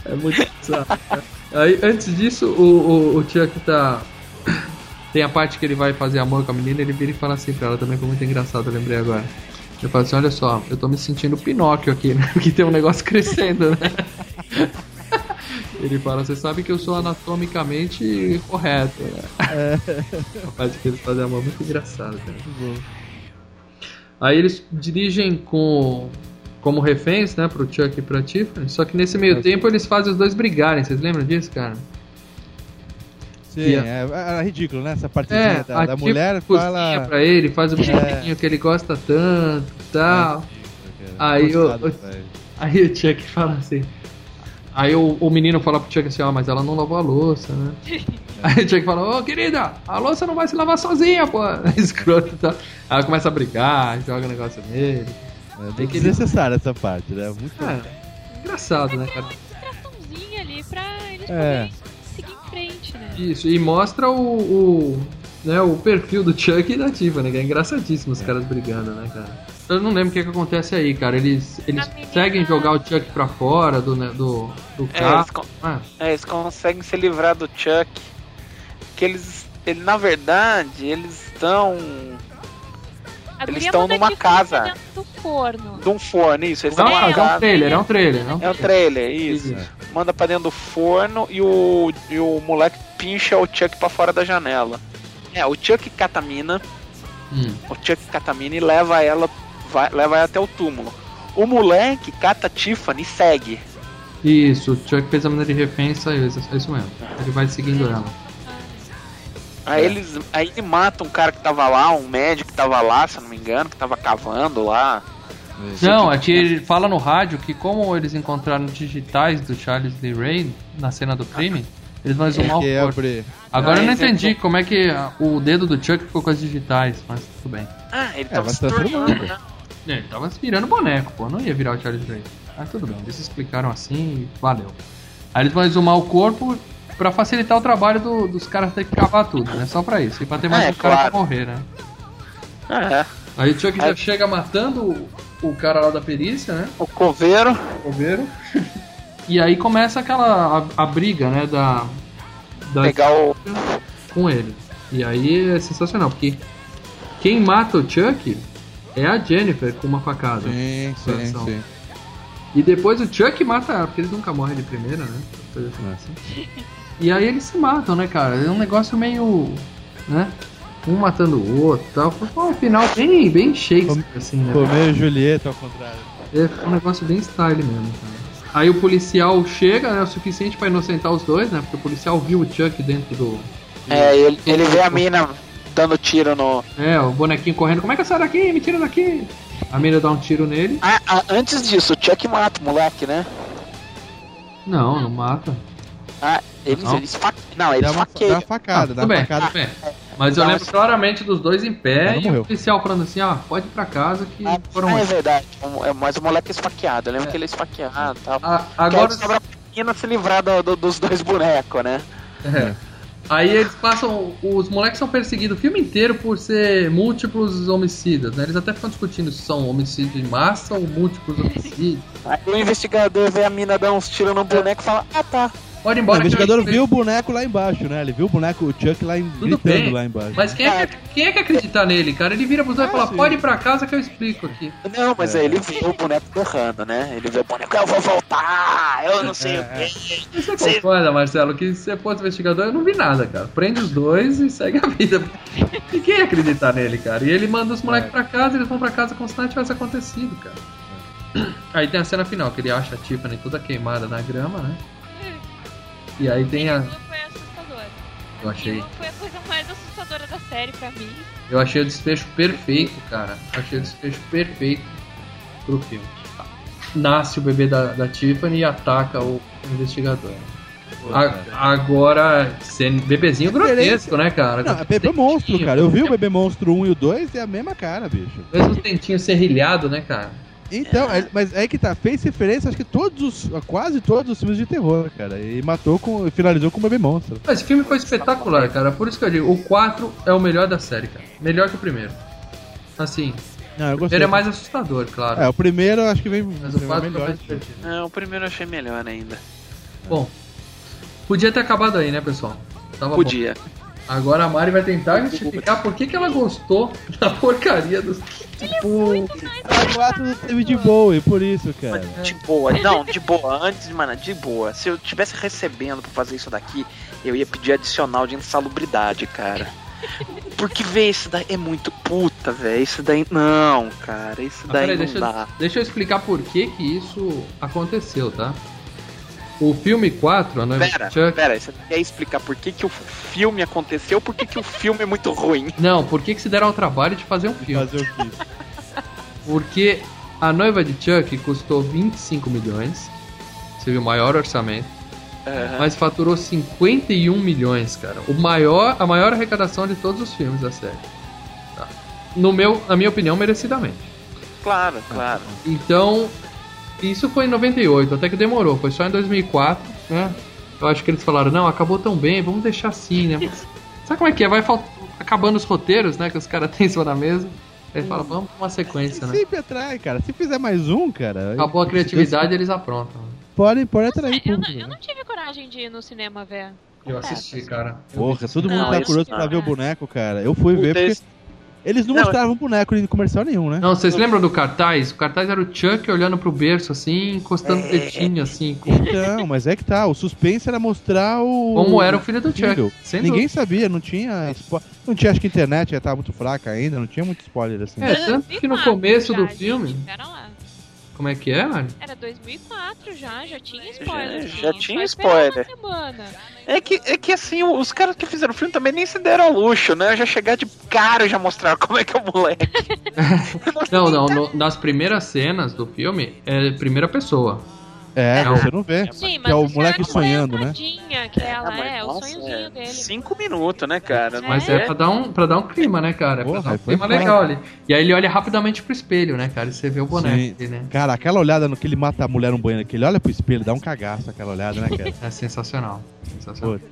Speaker 4: é muito bizarro. cara. Aí, antes disso, o, o, o Chuck tá. Tem a parte que ele vai fazer amor com a menina, ele vira e fala assim pra ela, também foi muito engraçado, eu lembrei agora. Ele fala assim, olha só, eu tô me sentindo Pinóquio aqui, né? Porque tem um negócio crescendo, né? Ele fala, você sabe que eu sou anatomicamente correto, né? A parte que eles fazem amor é muito engraçado, cara. Aí eles dirigem com como reféns, né, pro Chuck e pra Tiffany. Só que nesse meio tempo eles fazem os dois brigarem. Vocês lembram disso, cara?
Speaker 6: Sim, é, era ridículo, né? Essa
Speaker 4: É,
Speaker 6: partezinha da, da mulher
Speaker 4: cozinha
Speaker 6: fala.
Speaker 4: pra ele, faz o bichinho que ele gosta tanto e tal. Aí
Speaker 6: Gostado,
Speaker 4: o-
Speaker 6: velho.
Speaker 4: Aí o Chuck fala assim. Aí o, o menino fala pro Chuck assim, ó, mas ela não lavou a louça, né? Aí o Chuck fala, ô querida, a louça não vai se lavar sozinha, pô. Escroto e tal. Aí ela começa a brigar, joga o negócio nele.
Speaker 6: É
Speaker 4: Tem que-
Speaker 6: desnecessária essa parte, né? Muito.
Speaker 4: É, engraçado, né, cara?
Speaker 5: Distraçãozinha ali pra eles
Speaker 6: É.
Speaker 5: poderem
Speaker 4: Isso, e mostra o, o, né, o perfil do Chuck e da Tiffany, que é engraçadíssimo os caras brigando, né, cara? Eu não lembro o que, que acontece aí, cara. Eles, eles
Speaker 5: menina-
Speaker 4: conseguem jogar o Chuck pra fora do, né, do, do
Speaker 3: É,
Speaker 4: carro.
Speaker 3: eles, con-
Speaker 4: Ah,
Speaker 3: é, eles conseguem se livrar do Chuck. Que eles. Ele, na verdade, eles estão. Eles estão numa casa.
Speaker 5: do forno.
Speaker 3: De um forno, isso. Eles
Speaker 4: é,
Speaker 3: estão
Speaker 4: um,
Speaker 3: numa
Speaker 4: é um
Speaker 3: casa.
Speaker 4: trailer, é um trailer. É um
Speaker 3: É um trailer, isso.
Speaker 4: Isso.
Speaker 3: Manda pra dentro do forno e o, e o moleque pincha o Chuck pra fora da janela. É, o Chuck cata a mina,
Speaker 4: Hum.
Speaker 3: o Chuck cata a mina e leva ela, vai, leva ela até o túmulo. O moleque cata a Tiffany e segue.
Speaker 4: Isso, o Chuck fez a maneira de refém e saiu, isso- é isso mesmo. Ele vai seguindo ela.
Speaker 3: Aí eles. Aí ele mata um cara que tava lá, um médico que tava lá, se eu não me engano, que tava cavando lá.
Speaker 4: Não, é que ele fala no rádio que como eles encontraram digitais do Charles Lee Ray na cena do crime, eles vão exumar o
Speaker 6: é
Speaker 4: corpo.
Speaker 6: abrir.
Speaker 4: Agora eu não
Speaker 3: Ah,
Speaker 4: entendi como é que o dedo do Chuck ficou com as digitais, mas tudo bem.
Speaker 3: Ah, ele
Speaker 6: É,
Speaker 3: tava
Speaker 6: vai
Speaker 3: se
Speaker 6: transformando.
Speaker 3: tornando, né?
Speaker 4: É, Ele tava virando boneco, pô, não ia virar o Charles Ray. Mas tudo bem, eles explicaram assim e valeu. Aí eles vão exumar o corpo pra facilitar o trabalho do- dos caras ter que cavar tudo, né? Só pra isso. E pra ter mais
Speaker 3: É,
Speaker 4: um cara
Speaker 3: claro.
Speaker 4: pra morrer, né?
Speaker 3: É,
Speaker 4: Aí o Chuck já chega matando o, o cara lá da perícia, né?
Speaker 3: o coveiro.
Speaker 4: O coveiro. E aí começa aquela a, a briga, né, da, da
Speaker 3: Pegar o.
Speaker 4: com ele. E aí é sensacional, porque quem mata o Chuck é a Jennifer com uma facada.
Speaker 6: Sim, sim, sim.
Speaker 4: E depois o Chuck mata ela, porque eles nunca morrem de primeira, né? Assim. E aí eles se matam, né, cara? É um negócio meio. né? Um matando o outro e tal. Foi um final bem, bem Shakespeare, assim, né?
Speaker 6: Romeu e Julieta ao contrário.
Speaker 4: É foi um negócio bem style mesmo, cara. Aí o policial chega, né? O suficiente pra inocentar os dois, né? Porque o policial viu o Chuck dentro do.
Speaker 3: É, ele, ele vê a mina dando tiro no.
Speaker 4: É, o bonequinho correndo. Como é que eu saio daqui? Me tira daqui! A mina dá um tiro nele.
Speaker 3: Ah, ah, antes disso, o Chuck mata o moleque, né?
Speaker 4: Não, não mata.
Speaker 3: Ah, eles,
Speaker 4: Não.
Speaker 3: eles fa... Não, eles
Speaker 6: Dá uma, dá
Speaker 3: faqueiam.
Speaker 6: uma facada, dá
Speaker 4: tudo
Speaker 6: uma
Speaker 4: bem,
Speaker 6: facada.
Speaker 4: bem. Mas eu lembro claramente dos dois em pé e o policial falando assim, ó, pode ir pra casa que
Speaker 3: Ah,
Speaker 4: foram.
Speaker 3: é verdade. Um- é, Mas o moleque é esfaqueado. Eu lembro que ele é esfaqueado e tal.
Speaker 4: A-
Speaker 3: Agora sobra pra menina se livrar do- do- dos dois bonecos, né?
Speaker 4: É. Aí eles passam. Os moleques são perseguidos o filme inteiro por ser múltiplos homicidas, né? Eles até ficam discutindo se são homicídios em massa ou múltiplos homicídios.
Speaker 3: Aí o investigador vê a mina dar uns tiros no boneco e fala: Ah, tá.
Speaker 4: Pode ir
Speaker 6: O
Speaker 4: embora.
Speaker 6: investigador
Speaker 4: que
Speaker 6: viu o boneco lá embaixo, né? Ele viu o boneco, o Chuck lá em,
Speaker 4: Tudo
Speaker 6: gritando
Speaker 4: bem,
Speaker 6: lá embaixo.
Speaker 4: Mas quem é, que, quem é que acreditar nele, cara? Ele vira pros dois e
Speaker 6: Ah,
Speaker 4: fala,
Speaker 6: sim.
Speaker 4: pode ir pra casa que eu explico aqui.
Speaker 3: Não, mas
Speaker 6: É.
Speaker 3: aí ele vê o boneco berrando, né? Ele vê o boneco, eu vou voltar, eu não sei
Speaker 6: É,
Speaker 3: o quê.
Speaker 4: Você
Speaker 3: Sim.
Speaker 4: concorda, Marcelo, que se você fosse investigador, eu não vi nada, cara. Prende os dois e segue a vida. E quem ia acreditar nele, cara? E ele manda os moleques
Speaker 6: É.
Speaker 4: pra casa, eles vão pra casa como se nada tivesse acontecido, cara. Aí tem a cena final, que ele acha a Tiffany toda queimada na grama, né? E aí tem a.
Speaker 5: Aquilo foi assustador.
Speaker 4: Eu achei.
Speaker 5: Aquilo foi a coisa mais assustadora da série pra mim.
Speaker 4: Eu achei o desfecho perfeito, cara. Achei o desfecho perfeito pro filme. Nasce o bebê da, da Tiffany e ataca o investigador. A- agora, sendo bebezinho grotesco, né, cara?
Speaker 6: Não, é bebê monstro, cara. Eu vi o bebê monstro 1 e o 2 é a mesma cara, bicho.
Speaker 4: Mesmo dentinho serrilhado, né, cara?
Speaker 6: Então, é- mas é que tá, fez referência, acho que todos os, quase todos os filmes de terror, cara. E matou com, finalizou com o bebê monstro.
Speaker 4: Esse filme foi espetacular, cara. Por isso que eu digo, o 4 é o melhor da série, cara. Melhor que o primeiro. Assim,
Speaker 6: Não,
Speaker 4: o primeiro é mais assustador, claro.
Speaker 6: É, o primeiro eu acho que vem,
Speaker 4: Mas o
Speaker 6: vem
Speaker 4: 4 é
Speaker 6: melhor.
Speaker 3: Não, o primeiro eu achei melhor ainda.
Speaker 4: Bom, podia ter acabado aí, né, pessoal? Tava bom. Agora a Mari vai tentar justificar por que, que ela gostou da porcaria dos.
Speaker 6: Tipo, ela gosta do David Bowie, por isso, cara.
Speaker 3: De boa, não, de boa. Antes, mano, de boa. Se eu tivesse recebendo pra fazer isso daqui, eu ia pedir adicional de insalubridade, cara. Porque, vê, isso daí é muito puta, velho. Isso daí. Não, cara, isso
Speaker 4: Ah,
Speaker 3: daí
Speaker 4: peraí,
Speaker 3: não
Speaker 4: deixa,
Speaker 3: dá.
Speaker 4: deixa eu explicar por que, que isso aconteceu, tá? O filme 4, a noiva de
Speaker 3: Pera,
Speaker 4: Chuck.
Speaker 3: pera, você quer explicar por que, que o filme aconteceu? Por que, que o filme é muito ruim?
Speaker 4: Não, por que, que se deram ao trabalho de fazer um filme?
Speaker 6: Fazer o quê?
Speaker 4: Porque a noiva de Chuck custou 25 milhões. Você viu o maior orçamento. Mas faturou 51 milhões, cara. O maior, a maior arrecadação de todos os filmes da série. Tá. No meu, na minha opinião, merecidamente.
Speaker 3: Claro, claro.
Speaker 4: Então, isso foi em 98, até que demorou. Foi só em 2004, né? Eu acho que eles falaram, não, acabou tão bem, vamos deixar assim, né? Sabe como é que é? Vai falt... acabando os roteiros, né? Que os caras têm em cima da mesa. Aí fala, vamos pra uma sequência, né?
Speaker 6: Sempre atrai, cara. Se fizer mais um, cara.
Speaker 4: Acabou a criatividade, eles aprontam.
Speaker 6: Pode, pode atrair
Speaker 5: Eu não, eu não tive coragem de ir no cinema ver.
Speaker 4: Eu assisti, cara.
Speaker 6: Porra, todo mundo
Speaker 3: Não,
Speaker 6: tá curioso
Speaker 3: não.
Speaker 6: pra ver o boneco, cara. Eu fui ver porque eles não,
Speaker 3: Não,
Speaker 6: mostravam boneco em comercial nenhum, né?
Speaker 4: Não, vocês lembram do cartaz? O cartaz era o Chuck olhando pro berço, assim, encostando o dedinho, assim, com...
Speaker 6: Então, mas é que tá. O suspense era mostrar o.
Speaker 4: como era o filho do. Chuck. Sem
Speaker 6: Ninguém
Speaker 4: dúvida.
Speaker 6: sabia, não tinha. spo- Não tinha, acho que a internet já tava muito fraca ainda, não tinha muito spoiler assim.
Speaker 4: É, tanto que no
Speaker 5: 2004
Speaker 4: começo do filme...
Speaker 5: Pera lá.
Speaker 4: Como é que é, Mari?
Speaker 5: Era 2004 já, já tinha spoiler.
Speaker 3: Já- já tinha spoiler. É que, é que assim, os caras que fizeram o filme também nem se deram ao luxo, né? Já chegar de cara e já mostrar como é que é o moleque.
Speaker 4: Não, não, no- nas primeiras cenas do filme é primeira pessoa.
Speaker 6: É,
Speaker 4: Não.
Speaker 6: você não vê.
Speaker 5: Sim,
Speaker 6: Que
Speaker 5: mas
Speaker 6: é o moleque
Speaker 5: era
Speaker 6: sonhando, né?
Speaker 5: que ela é, o
Speaker 3: nossa,
Speaker 5: sonhozinho
Speaker 3: é
Speaker 5: dele.
Speaker 3: Cinco minutos, né, cara?
Speaker 4: Mas é, pra, dar um, pra dar um clima, né, cara? É pra
Speaker 6: Porra,
Speaker 4: dar um
Speaker 6: foi
Speaker 4: clima
Speaker 6: foda.
Speaker 4: legal ali. E aí ele olha rapidamente pro espelho, né, cara? E você vê o boneco
Speaker 6: Sim.
Speaker 4: ali, né?
Speaker 6: Cara, aquela olhada no que ele mata a mulher no banheiro, que ele olha pro espelho, dá um cagaço aquela olhada, né, cara?
Speaker 4: É sensacional. sensacional.
Speaker 6: Pô,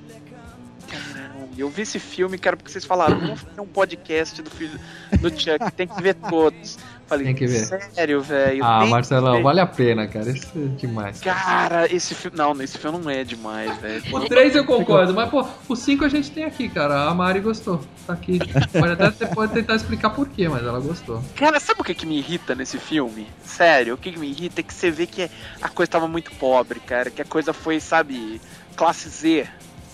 Speaker 3: Eu vi esse filme, cara, porque vocês falaram, vamos fazer um podcast do filho do Chuck, tem que ver todos. Falei,
Speaker 4: Tem que ver.
Speaker 3: sério, velho.
Speaker 4: Ah, Marcelão, vale a pena, cara. Isso é demais.
Speaker 3: Cara, esse filme. Não, esse filme não é demais, velho.
Speaker 4: O 3 eu concordo, mas pô, o 5 a gente tem aqui, cara. A Mari gostou. Tá aqui. Pode até você pode tentar explicar por quê, mas ela gostou.
Speaker 3: Cara, sabe o que, que me irrita nesse filme? Sério, o que, que me irrita é que você vê que a coisa tava muito pobre, cara. Que a coisa foi, sabe, classe Z.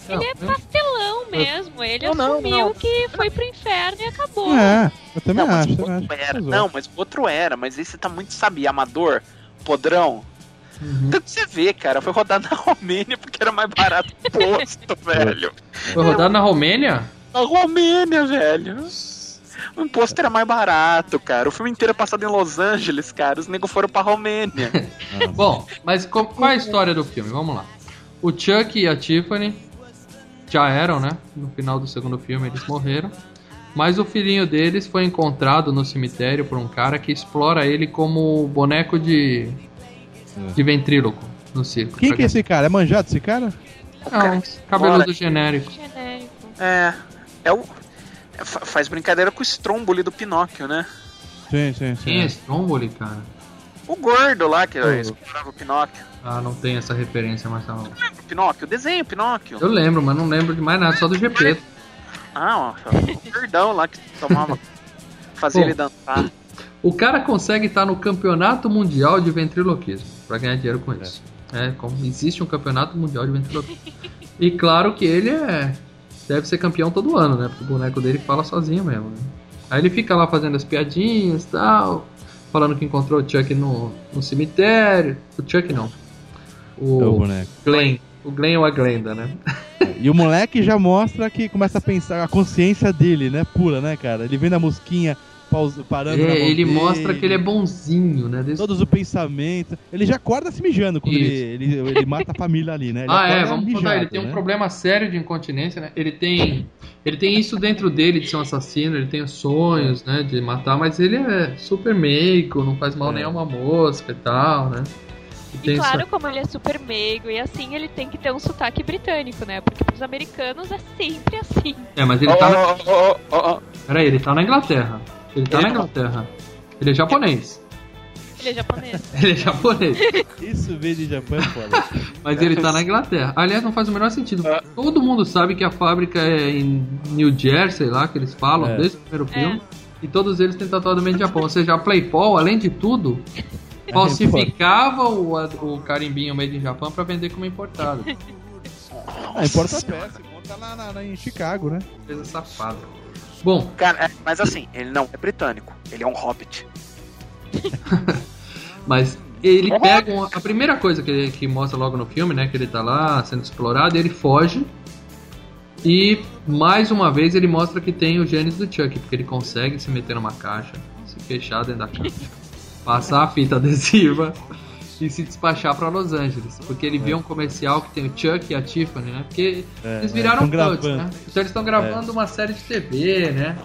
Speaker 5: Ele é pastelão mesmo, ele
Speaker 3: Não, não,
Speaker 5: assumiu
Speaker 3: não.
Speaker 5: que foi pro inferno e acabou.
Speaker 6: É, eu também
Speaker 3: Não, mas
Speaker 6: acho. também
Speaker 3: Não, mas o outro era, mas esse tá muito, sabe, amador, podrão.
Speaker 4: Uhum.
Speaker 3: Tanto você vê, cara, foi rodado na Romênia porque era mais barato o posto, velho.
Speaker 4: Foi rodado na Romênia?
Speaker 3: Na Romênia, velho. O imposto era mais barato, cara. O filme inteiro é passado em Los Angeles, cara. Os negros foram pra Romênia.
Speaker 4: Bom, mas qual é a história do filme? Vamos lá. O Chuck e a Tiffany já eram, né? No final do segundo filme eles morreram. Mas o filhinho deles foi encontrado no cemitério por um cara que explora ele como boneco de, de ventríloco no circo.
Speaker 6: Quem que é esse cara? É manjado esse cara?
Speaker 4: Não, cabeludo genérico.
Speaker 5: Genérico.
Speaker 3: É. É o. é, fa- faz brincadeira com o Stromboli do Pinóquio, né?
Speaker 6: Sim, sim, sim.
Speaker 4: Quem é Stromboli, cara?
Speaker 3: O gordo lá que
Speaker 6: Oh.
Speaker 3: explorava o Pinóquio.
Speaker 4: Ah, não tem essa referência, Marcelo.
Speaker 3: Lembra o Pinóquio? O desenho Pinóquio.
Speaker 4: Eu lembro, mas não lembro de mais nada, só do GP.
Speaker 3: Ah, ó, o gordão lá que tomava. Fazia
Speaker 4: Bom.
Speaker 3: ele dançar.
Speaker 4: O cara consegue estar no campeonato mundial de ventriloquismo pra ganhar dinheiro com isso. É, como existe um campeonato mundial de ventriloquismo. E claro que ele é deve ser campeão todo ano, né? Porque o boneco dele fala sozinho mesmo. Né? Aí ele fica lá fazendo as piadinhas, tal, falando que encontrou o Chuck no, no cemitério. O Chuck não.
Speaker 6: É o
Speaker 4: O
Speaker 6: boneco.
Speaker 4: Glenn. O Glenn ou a Glenda, né?
Speaker 6: E o moleque já mostra que começa a pensar, a consciência dele, né? Pula, né, cara? Ele vem na mosquinha, pausa, parando na
Speaker 4: É,
Speaker 6: mão
Speaker 4: ele
Speaker 6: dele,
Speaker 4: mostra que ele é bonzinho, né? Desde-
Speaker 6: Todos os pensamentos. Ele já acorda se mijando quando ele, ele, ele mata a família ali, né? Ele
Speaker 4: Ah, é, vamos
Speaker 6: mijado,
Speaker 4: contar. Ele tem um
Speaker 6: né?
Speaker 4: problema sério de incontinência, né? Ele tem, ele tem isso dentro dele de ser um assassino, ele tem os sonhos, né, de matar, mas ele é super meigo, não faz mal
Speaker 6: É.
Speaker 4: nem a uma mosca e tal, né? E
Speaker 5: E claro, como ele é super meigo e assim, ele tem que ter um sotaque britânico, né? Porque pros americanos é sempre assim.
Speaker 4: É, mas ele tá, na...
Speaker 3: Ó, ó, ó, ó.
Speaker 4: Peraí, ele tá na Inglaterra. Ele tá
Speaker 3: Ele
Speaker 4: na
Speaker 3: não-
Speaker 4: Inglaterra. Ele é japonês.
Speaker 5: Ele é japonês.
Speaker 4: Ele é japonês.
Speaker 6: Isso veio de Japão, é foda.
Speaker 4: Mas ele tá na Inglaterra. Aliás, não faz o menor sentido.
Speaker 3: É.
Speaker 4: Todo mundo sabe que a fábrica é em New Jersey, lá que eles falam,
Speaker 6: É.
Speaker 4: desde o primeiro filme. E todos eles têm tatuado made in Japão. Ou seja, a Playpol, além de tudo, falsificava o, o carimbinho made in Japão pra vender como importado.
Speaker 6: Ah, importa a peça, conta lá na, na- em Chicago, né?
Speaker 4: Coisa safada. Bom,
Speaker 3: Cara, é, mas assim, ele não é britânico. Ele é um hobbit.
Speaker 4: Mas ele pega uma- a primeira coisa que, ele- que mostra logo no filme, né, que ele tá lá sendo explorado, ele foge e mais uma vez ele mostra que tem o genes do Chuck, porque ele consegue se meter numa caixa, se fechar dentro da caixa, passar a fita adesiva e se despachar pra Los Angeles, porque ele vê um comercial que tem o Chuck e a Tiffany, né? Porque
Speaker 6: É,
Speaker 4: eles
Speaker 6: é,
Speaker 4: viraram buds,
Speaker 6: gravando.
Speaker 4: né? Então eles estão gravando uma série de TV, né?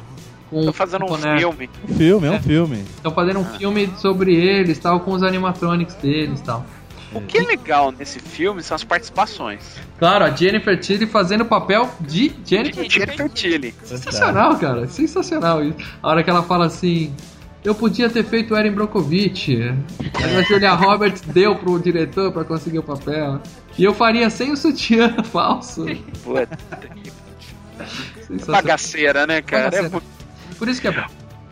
Speaker 3: Tô fazendo um
Speaker 4: boneco.
Speaker 3: filme.
Speaker 6: Um filme, é um filme.
Speaker 4: Estão fazendo um filme sobre eles, tal, com os animatronics deles, tal.
Speaker 3: O que é legal nesse filme são as participações.
Speaker 4: Claro, a Jennifer Tilly fazendo o papel de Jennifer
Speaker 3: De Jennifer Tilly.
Speaker 4: Sensacional, cara. Sensacional isso. A hora que ela fala assim. Eu podia ter feito Erin Brockovich. Aí a Julia Roberts deu pro diretor pra conseguir o papel. E eu faria sem o sutiã falso.
Speaker 3: Puta, bagaceira, né, cara? É
Speaker 4: Bagaceira. Por isso que é bom.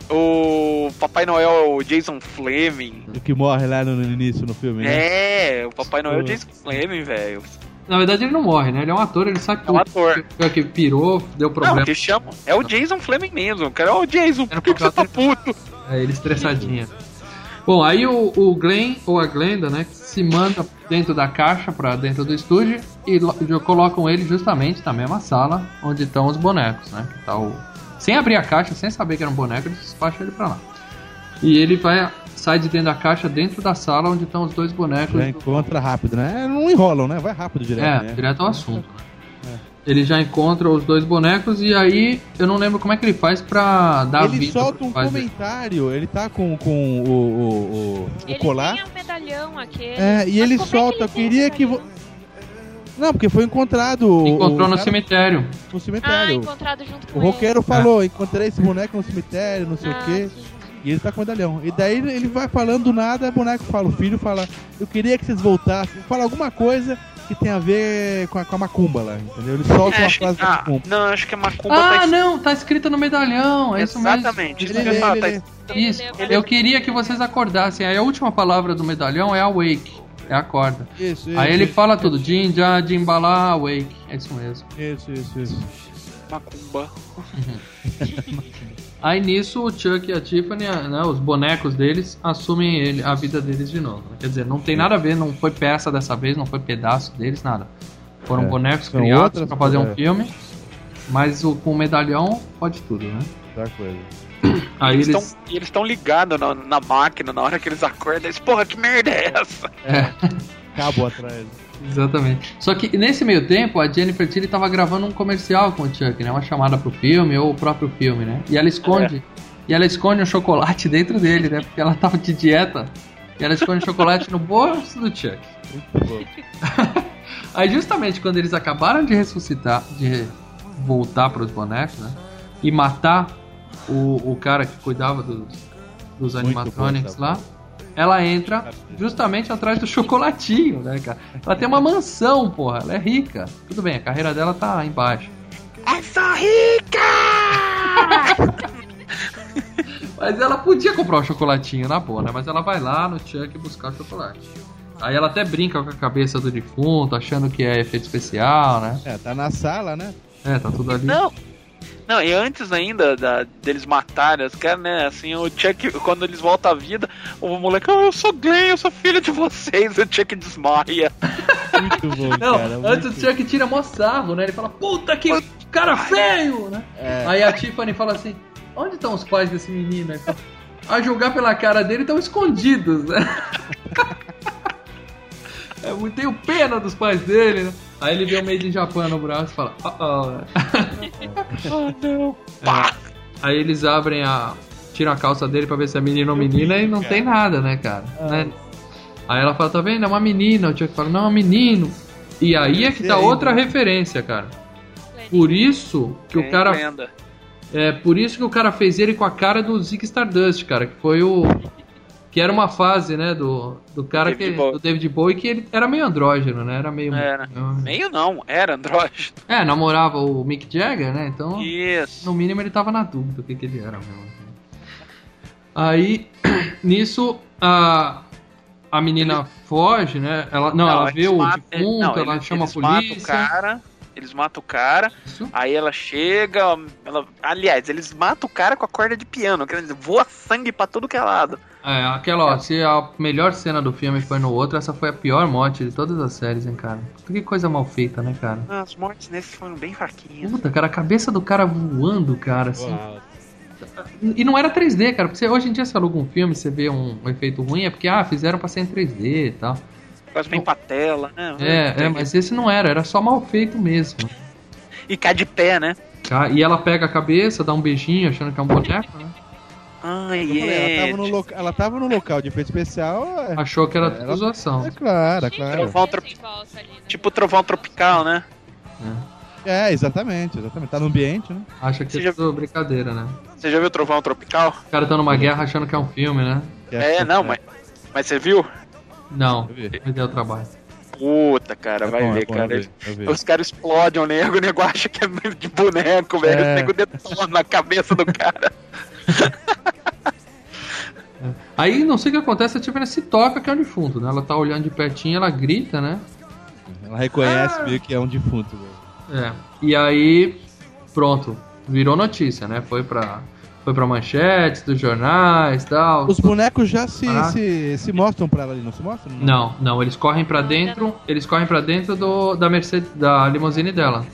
Speaker 3: O Papai Noel é o Jason Fleming.
Speaker 6: O que morre lá no, início no filme, né?
Speaker 3: É, o Papai Noel é o Jason Fleming, velho.
Speaker 4: Na verdade, ele não morre, né? Ele é um ator, ele sabe
Speaker 3: É um ator.
Speaker 4: Que, que pirou, deu
Speaker 3: Não,
Speaker 4: problema.
Speaker 3: que chama. É o Jason Fleming mesmo, cara. É o Jason, por que, que você tá puto?
Speaker 4: É, ele estressadinha. Bom, aí o, o Glenn, ou a Glenda, né, se manda dentro da caixa pra dentro do estúdio e lo- colocam ele justamente na mesma sala onde estão os bonecos, né? Que tá o... Sem abrir a caixa, sem saber que era um boneco, eles despacham ele pra lá. E ele vai, sai de dentro da caixa, dentro da sala onde estão os dois bonecos.
Speaker 6: Já encontra rápido, né? Não enrolam, né? Vai rápido direto,
Speaker 4: É,
Speaker 6: né?
Speaker 4: direto ao assunto. Ele já encontra os dois bonecos e aí eu não lembro como é que ele faz pra dar
Speaker 6: Ele
Speaker 4: vida
Speaker 6: solta
Speaker 4: pro
Speaker 6: um comentário, ele tá com, com o, o, o, o
Speaker 5: Ele
Speaker 6: colar.
Speaker 5: tem o medalhão aquele.
Speaker 6: É, e ele
Speaker 5: como é
Speaker 6: solta,
Speaker 5: ele
Speaker 6: queria que. Não, porque foi encontrado.
Speaker 4: Encontrou
Speaker 6: o
Speaker 4: no
Speaker 6: cara-
Speaker 4: cemitério.
Speaker 6: no
Speaker 5: Ah,
Speaker 6: cemitério.
Speaker 5: encontrado junto com
Speaker 6: o roqueiro
Speaker 4: É.
Speaker 6: falou: encontrei esse boneco no cemitério, não sei
Speaker 5: Ah,
Speaker 6: o quê.
Speaker 5: sim.
Speaker 6: E ele tá com o medalhão. E daí ele vai falando do nada, o boneco fala, o filho fala, eu queria que vocês voltassem. Fala alguma coisa que tem a ver com a, com a macumba lá, entendeu? Ele solta
Speaker 3: É,
Speaker 6: uma frase da
Speaker 3: ah,
Speaker 6: macumba.
Speaker 3: não, acho que a Macumba
Speaker 4: Ah,
Speaker 3: tá
Speaker 4: não, tá escrito no medalhão, é isso mesmo.
Speaker 3: Exatamente. Isso eu tá
Speaker 4: Isso, queria que vocês acordassem. Aí a última palavra do medalhão é awake, é acorda.
Speaker 6: Isso, isso.
Speaker 4: Aí ele
Speaker 6: isso,
Speaker 4: fala tudo, Jinja, Jimbala, awake, é isso mesmo.
Speaker 6: Isso, isso, isso.
Speaker 3: Macumba.
Speaker 4: Aí nisso o Chuck e a Tiffany, né, os bonecos deles, assumem ele, a vida deles de novo. né? Quer dizer, não tem nada a ver, não foi peça dessa vez, não foi pedaço deles, nada. Foram
Speaker 6: É,
Speaker 4: bonecos
Speaker 6: são
Speaker 4: criados pra fazer um filme, mas o, com o medalhão pode tudo, né?
Speaker 6: Outra coisa.
Speaker 4: Aí
Speaker 3: Eles estão eles ligados na, na máquina na hora que eles acordam. Eles, porra, que merda é essa?
Speaker 4: É.
Speaker 6: Cabo atrás.
Speaker 4: Exatamente. Só que nesse meio tempo, a Jennifer Tilly tava gravando um comercial com o Chuck, né? Uma chamada pro filme ou o próprio filme, né? E ela esconde. E ela esconde um chocolate dentro dele, né? Porque ela tava de dieta. E ela esconde o chocolate no bolso do Chuck.
Speaker 6: Muito bom.
Speaker 4: Aí justamente quando eles acabaram de ressuscitar, de voltar pros bonecos, né? E matar o, o cara que cuidava dos, dos animatronics
Speaker 6: bom,
Speaker 4: lá, ela entra justamente atrás do chocolatinho, né, cara? Ela tem uma mansão, porra, ela é rica. Tudo bem, a carreira dela tá embaixo.
Speaker 3: É só rica!
Speaker 4: Mas ela podia comprar o chocolatinho na boa, né? Mas ela vai lá no Chuck buscar o chocolate. Aí ela até brinca com a cabeça do defunto, achando que é efeito especial, né?
Speaker 6: É, tá na sala, né?
Speaker 4: É, tá tudo ali.
Speaker 3: Não. Não, e antes ainda da, deles matarem os caras, né? Assim, o Chuck, quando eles voltam à vida, o moleque, oh, eu sou Glenn, eu sou filho de vocês, o Chuck desmaia.
Speaker 6: Muito bom,
Speaker 4: Não,
Speaker 6: cara.
Speaker 4: antes
Speaker 6: muito-
Speaker 4: o Chuck tira mó sarro, né? Ele fala, puta que cara feio, né?
Speaker 6: É.
Speaker 4: Aí a Tiffany fala assim, onde estão os pais desse menino? Aí fala, a julgar pela cara dele, estão escondidos, né? É, eu tenho pena dos pais dele, né? Aí ele vê o Made in Japan no braço e fala, oh, oh.
Speaker 3: Oh, não.
Speaker 4: É. Aí eles abrem a. tiram a calça dele pra ver se é menino ou menina e não tem nada, né, cara? Né? Aí ela fala, tá vendo? É uma menina. O Chuck fala, não, é um menino. E aí é que tá outra referência, cara. Por isso que o cara. É por isso que o cara fez ele com a cara do Zig Stardust, cara, que foi o. Que era uma fase, né, do, do cara
Speaker 3: David
Speaker 4: que.
Speaker 3: Bowie.
Speaker 4: do David Bowie, que ele era meio andrógeno, né? Era meio.
Speaker 3: Era. Meio não, era andrógeno.
Speaker 4: É, namorava o Mick Jagger, né? Então.
Speaker 3: Isso.
Speaker 4: No mínimo ele tava na dúvida o que, que ele era mesmo. Aí, nisso, a, a menina foge, né? Ela, não, ela vê o
Speaker 3: matam-
Speaker 4: defunto,
Speaker 3: não,
Speaker 4: ela
Speaker 3: eles-
Speaker 4: chama
Speaker 3: eles
Speaker 4: a polícia.
Speaker 3: o cara, eles matam o cara,
Speaker 4: Isso.
Speaker 3: aí ela chega, ela, aliás, eles matam o cara com a corda de piano, quer dizer, voa sangue pra tudo que é lado.
Speaker 4: É, aquela, ó, se a melhor cena do filme foi no outro, essa foi a pior morte de todas as séries, hein, cara. Que coisa mal feita, né, cara?
Speaker 3: Ah, As mortes nesses foram bem fraquinhas.
Speaker 4: Puta, cara, a cabeça do cara voando, cara, assim. E não era 3D, cara, porque hoje em dia você aluga um filme, você vê um, um efeito ruim, é porque, ah, fizeram pra ser em 3D e tal.
Speaker 3: Quase bem pra tela, né?
Speaker 4: É, é, mas esse não era, era só mal feito mesmo.
Speaker 3: E cai de pé, né?
Speaker 4: Tá? E ela pega a cabeça, dá um beijinho, achando que é um boneco, né?
Speaker 3: Ai,
Speaker 6: Eu falei, ela,
Speaker 3: é.
Speaker 6: tava no loca- ela tava no local de efeito especial. É,
Speaker 4: Achou que era
Speaker 6: Ela-
Speaker 4: tudo zoação.
Speaker 6: é claro, é claro.
Speaker 3: Trovão trop-? Tipo trovão tropical, né?
Speaker 6: É, exatamente, exatamente. Tá no ambiente, né?
Speaker 4: Acha que
Speaker 3: Você
Speaker 4: é
Speaker 3: já-
Speaker 4: tudo brincadeira, né?
Speaker 3: Você já viu trovão tropical?
Speaker 4: Os caras estão numa guerra achando que é um filme, né?
Speaker 6: Que
Speaker 3: É, não, mas. Mas você viu?
Speaker 4: Não,
Speaker 6: vi.
Speaker 4: me deu trabalho.
Speaker 3: Puta, cara,
Speaker 6: É
Speaker 3: vai
Speaker 6: bom, é
Speaker 3: ver,
Speaker 6: bom,
Speaker 3: cara.
Speaker 6: eu vi, eu vi.
Speaker 3: Os caras explodem o nego, o nego acha que é de boneco, velho.
Speaker 6: É.
Speaker 3: O nego detona na cabeça do cara.
Speaker 4: Aí, não sei o que acontece, a Tiffany se toca que é um defunto, né? Ela tá olhando de pertinho, ela grita, né?
Speaker 6: Ela reconhece meio que é um defunto. velho.
Speaker 4: É. E aí, pronto, virou notícia, né? Foi pra, foi pra manchetes dos jornais e tal.
Speaker 6: Os bonecos já se,
Speaker 4: Ah.
Speaker 6: se, se mostram pra ela ali, não se mostram?
Speaker 4: Não, não, eles correm pra dentro, eles correm para dentro do, da Mercedes, da limusine dela.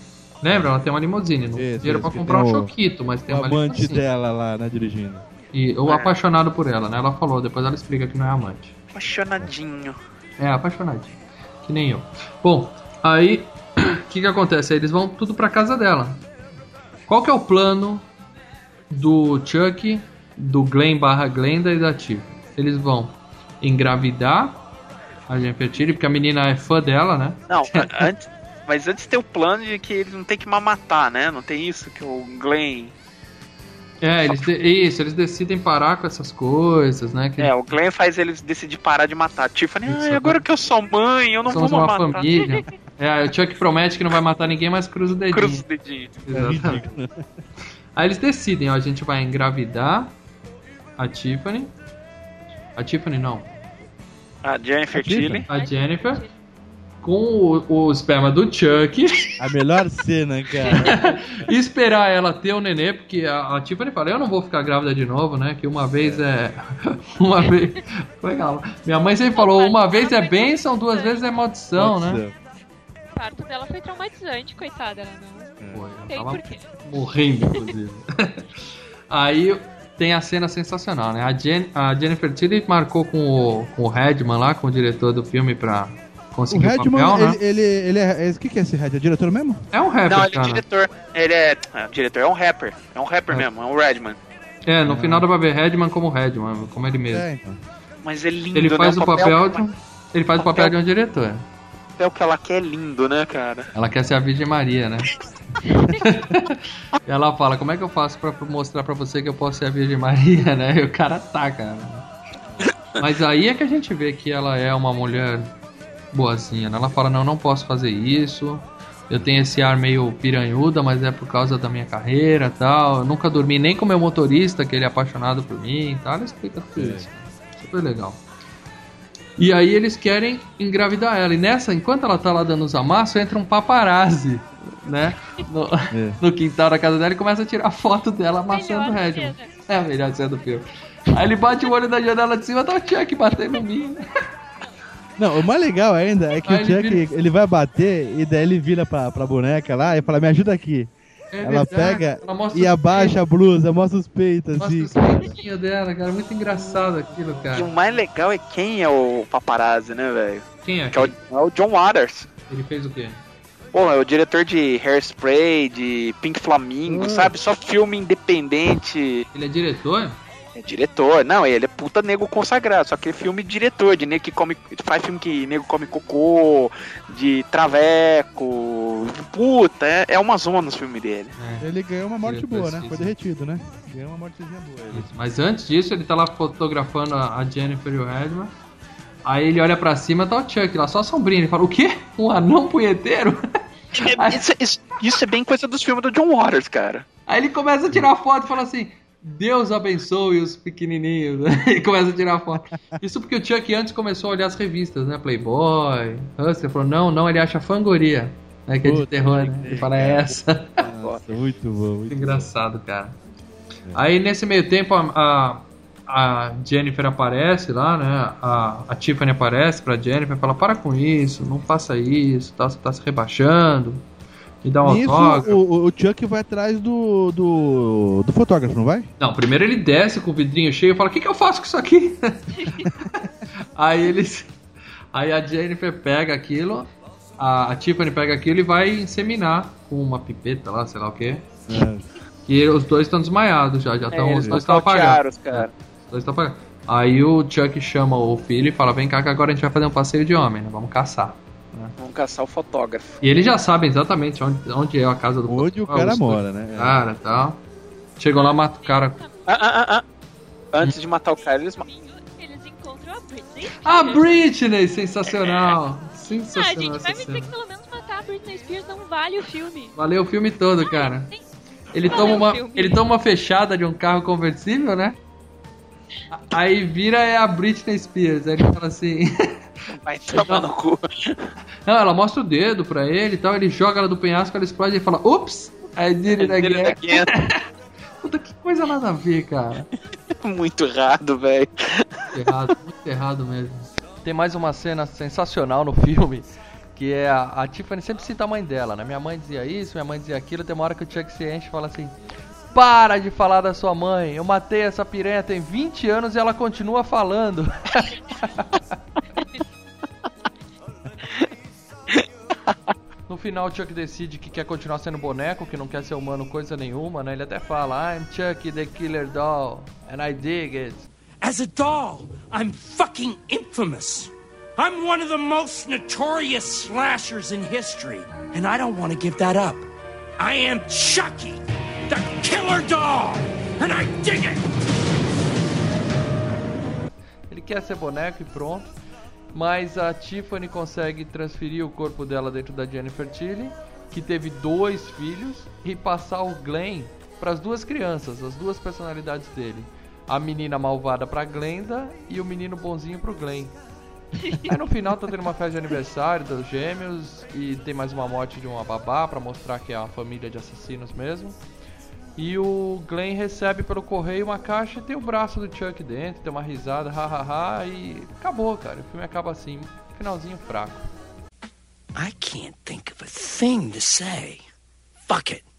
Speaker 4: Lembra? Ela tem uma limusine, não tem
Speaker 6: Isso,
Speaker 4: dinheiro
Speaker 6: isso,
Speaker 4: pra comprar um choquito, mas tem
Speaker 6: O
Speaker 4: uma
Speaker 6: amante
Speaker 4: limusine.
Speaker 6: dela lá, né, dirigindo.
Speaker 4: E o
Speaker 3: É.
Speaker 4: apaixonado por ela, né? Ela falou, depois ela explica que não é amante.
Speaker 3: Apaixonadinho.
Speaker 4: É, apaixonadinho. Que nem eu. Bom, aí, o que que acontece? Aí eles vão tudo pra casa dela. Qual que é o plano do Chuck, do Glenn barra Glenda e da Tiff? Eles vão engravidar a Jennifer Tilly, porque a menina é fã dela, né?
Speaker 3: Não, a- antes, mas antes tem o plano de que eles não tem que matar, né? Não tem isso que o Glenn.
Speaker 4: É, eles de- isso, eles decidem parar com essas coisas, né? Que
Speaker 3: É, o Glenn faz eles decidir parar de matar. Tiffany,
Speaker 4: Isso,
Speaker 3: "Ai, agora que eu sou mãe, eu não
Speaker 4: somos
Speaker 3: vou
Speaker 4: uma
Speaker 3: matar.
Speaker 4: família. É, o Chuck promete que não vai matar ninguém, mas cruza o dedinho.
Speaker 3: Cruza o dedinho.
Speaker 4: Exatamente. Aí eles decidem, ó, a gente vai engravidar a Tiffany. A Tiffany não,
Speaker 3: A Jennifer? Tilly.
Speaker 4: a Jennifer. Com o, o esperma do Chuck.
Speaker 6: A melhor cena, cara.
Speaker 4: e esperar ela ter o nenê, porque a, a Tiffany fala, eu não vou ficar grávida de novo, né? Que uma vez é. Uma vez. Ela? Minha mãe sempre falou, uma vez é bênção, duas vezes é maldição, né?
Speaker 5: O parto dela foi traumatizante, coitada. Ela não
Speaker 4: Pô, ela
Speaker 5: tem
Speaker 4: tava
Speaker 5: porquê.
Speaker 4: Morrendo, inclusive. Aí tem a cena sensacional, né? A, Jen, a Jennifer Tilly marcou com o, com o Redman lá, com o diretor do filme pra
Speaker 6: O
Speaker 4: conseguir o,
Speaker 6: Redman,
Speaker 4: papel, né?
Speaker 6: ele, ele, ele é. O que, que é esse Red? É diretor mesmo?
Speaker 4: É um rapper,
Speaker 3: Não, ele é
Speaker 4: cara.
Speaker 3: diretor. Ele é. é, diretor, é um rapper. É um rapper
Speaker 4: É.
Speaker 3: mesmo, é um Redman.
Speaker 4: É, no final dá pra ver Redman como Redman, como ele mesmo.
Speaker 6: É, então.
Speaker 3: Mas é lindo,
Speaker 4: ele
Speaker 3: né?
Speaker 4: faz o papel, de
Speaker 3: O
Speaker 4: um, ele faz o papel de um diretor.
Speaker 3: papel que ela quer é lindo, né, cara?
Speaker 4: Ela quer ser a Virgem Maria, né? e ela fala, como é que eu faço pra mostrar pra você que eu posso ser a Virgem Maria, né? E o cara tá, cara. Mas aí é que a gente vê que ela é uma mulher boazinha, né? Ela fala, não, não posso fazer isso. Eu tenho esse ar meio piranhuda, mas é por causa da minha carreira e tal. Eu nunca dormi nem com meu motorista, que ele é apaixonado por mim e tal. Ela explica tudo isso. Super legal. E aí eles querem engravidar ela. E nessa, enquanto ela tá lá dando os amassos, entra um paparazzi, né? No,
Speaker 6: É.
Speaker 4: no quintal da casa dela e começa a tirar foto dela amassando o
Speaker 5: cena.
Speaker 4: É a melhor cena do filme. Aí ele bate o olho da janela de cima, tá o Chuck batendo em mim.
Speaker 6: Não, o mais legal ainda é que
Speaker 4: Aí
Speaker 6: o
Speaker 4: ele
Speaker 6: Chuck ele vai bater e daí ele vira pra, pra boneca lá e fala: Me ajuda aqui.
Speaker 4: É
Speaker 6: ela
Speaker 4: verdade,
Speaker 6: pega
Speaker 4: ela
Speaker 6: e abaixa a blusa, mostra os peitos
Speaker 4: Mostra
Speaker 6: assim.
Speaker 4: os peitinhos dela, cara. Muito engraçado aquilo,
Speaker 3: E o
Speaker 4: cara.
Speaker 3: mais legal é quem é o paparazzi, né, velho?
Speaker 4: Quem é?
Speaker 3: Que é o, é o John Waters.
Speaker 4: Ele fez o quê?
Speaker 3: Pô, é o diretor de Hairspray, de Pink Flamingo,
Speaker 6: Ah.
Speaker 3: sabe? Só filme independente.
Speaker 4: Ele é diretor?
Speaker 3: É diretor. Não, ele é puta nego consagrado. Só que é filme de diretor, de nego que come. Faz filme que nego come cocô, de traveco. Puta, é, é uma zona os filmes dele.
Speaker 4: É.
Speaker 6: Ele ganhou uma morte boa, né? Foi derretido, né? Ganhou uma mortezinha boa. Ele.
Speaker 4: Mas antes disso, ele tá lá fotografando a Jennifer e o Redman. Aí ele olha pra cima, tá o Chuck lá, só a sombrinha. Ele fala, o quê? Um anão punheteiro?
Speaker 3: Isso, isso- isso é bem coisa dos filmes do John Waters, cara.
Speaker 4: Aí ele começa a tirar foto e fala assim: Deus abençoe os pequenininhos. Ele começa a tirar foto. Isso porque o Chuck antes começou a olhar as revistas, né? Playboy, Hustler. Falou: não, não, ele acha fangoria. Né? Que é de terror, né? Ele fala: é essa.
Speaker 6: Nossa, muito bom. Muito
Speaker 4: Muito engraçado, cara. Aí nesse meio tempo a, a, a Jennifer aparece lá, né? A, a Tiffany aparece pra Jennifer e fala: para com isso, não faça isso, tá, você tá se rebaixando. Me dá um
Speaker 6: Nisso,
Speaker 4: autógrafo.
Speaker 6: o, o Chuck vai atrás do, do, do fotógrafo, não vai?
Speaker 4: Não, primeiro ele desce com o vidrinho cheio e fala: O que, que eu faço com isso aqui? aí eles. Aí a Jennifer pega aquilo, a, a Tiffany pega aquilo e vai inseminar com uma pipeta lá, sei lá o quê. E os dois estão desmaiados já, já estão.
Speaker 3: É,
Speaker 4: os dois estão apagados.
Speaker 3: cara.
Speaker 4: Os dois apagados. Aí o Chuck chama o filho e fala: Vem cá que agora a gente vai fazer um passeio de homem, né? Vamos caçar.
Speaker 3: Vamos caçar o fotógrafo.
Speaker 4: E eles já sabem exatamente onde, onde é a casa do
Speaker 6: Onde o cara mora, né?
Speaker 4: Cara, tal. Chegou lá, mata o cara.
Speaker 3: Ah, ah, ah, ah. Antes de matar o cara, eles matam.
Speaker 5: Eles encontram a Britney.
Speaker 4: A Britney, sensacional.
Speaker 5: Ah,
Speaker 4: Sensacional
Speaker 5: gente, vai me dizer que pelo menos matar a Britney Spears não vale o filme.
Speaker 4: Valeu o filme todo, cara.
Speaker 5: Tem-
Speaker 4: Ele toma, uma,
Speaker 5: filme.
Speaker 4: ele toma uma fechada de um carro conversível, né? Aí vira é a Britney Spears. Aí ele fala assim.
Speaker 3: Vai tomar no cu.
Speaker 4: Não, ela mostra o dedo pra ele e tal. Ele joga ela do penhasco, ela explode e fala: Ups! I did it
Speaker 3: Ele
Speaker 4: again.
Speaker 3: daqui é
Speaker 4: Puta que coisa nada a ver, cara.
Speaker 3: muito errado, velho.
Speaker 4: Errado, muito errado mesmo.
Speaker 8: Tem mais uma cena sensacional no filme, que é a, a Tiffany sempre cita a mãe dela, né? Minha mãe dizia isso, minha mãe dizia aquilo, tem uma hora que o Chuck se enche e fala assim: Para de falar da sua mãe, eu matei essa piranha tem 20 anos e ela continua falando. No final, o Chuck decide que quer continuar sendo boneco, que não quer ser humano coisa nenhuma, né? Ele até fala: I'm Chucky the Killer Doll, and I dig it.
Speaker 9: As a doll, I'm fucking infamous. I'm one of the most notorious slashers in history, and I don't want to give that up. I am Chucky, the killer doll, and I dig it.
Speaker 8: Ele quer ser boneco e pronto. Mas a Tiffany consegue transferir o corpo dela dentro da Jennifer Tilly, que teve dois filhos, e passar o Glenn para as duas crianças, as duas personalidades dele. A menina malvada pra Glenda e o menino bonzinho pro Glenn. Aí no final tá tendo uma festa de aniversário dos gêmeos e tem mais uma morte de uma babá pra mostrar que é uma família de assassinos mesmo. E o Glenn recebe pelo correio uma caixa e tem o braço do Chuck dentro, tem uma risada, hahaha, e acabou, cara. O filme acaba assim, finalzinho fraco.
Speaker 9: I can't think of a thing to say. Fuck it.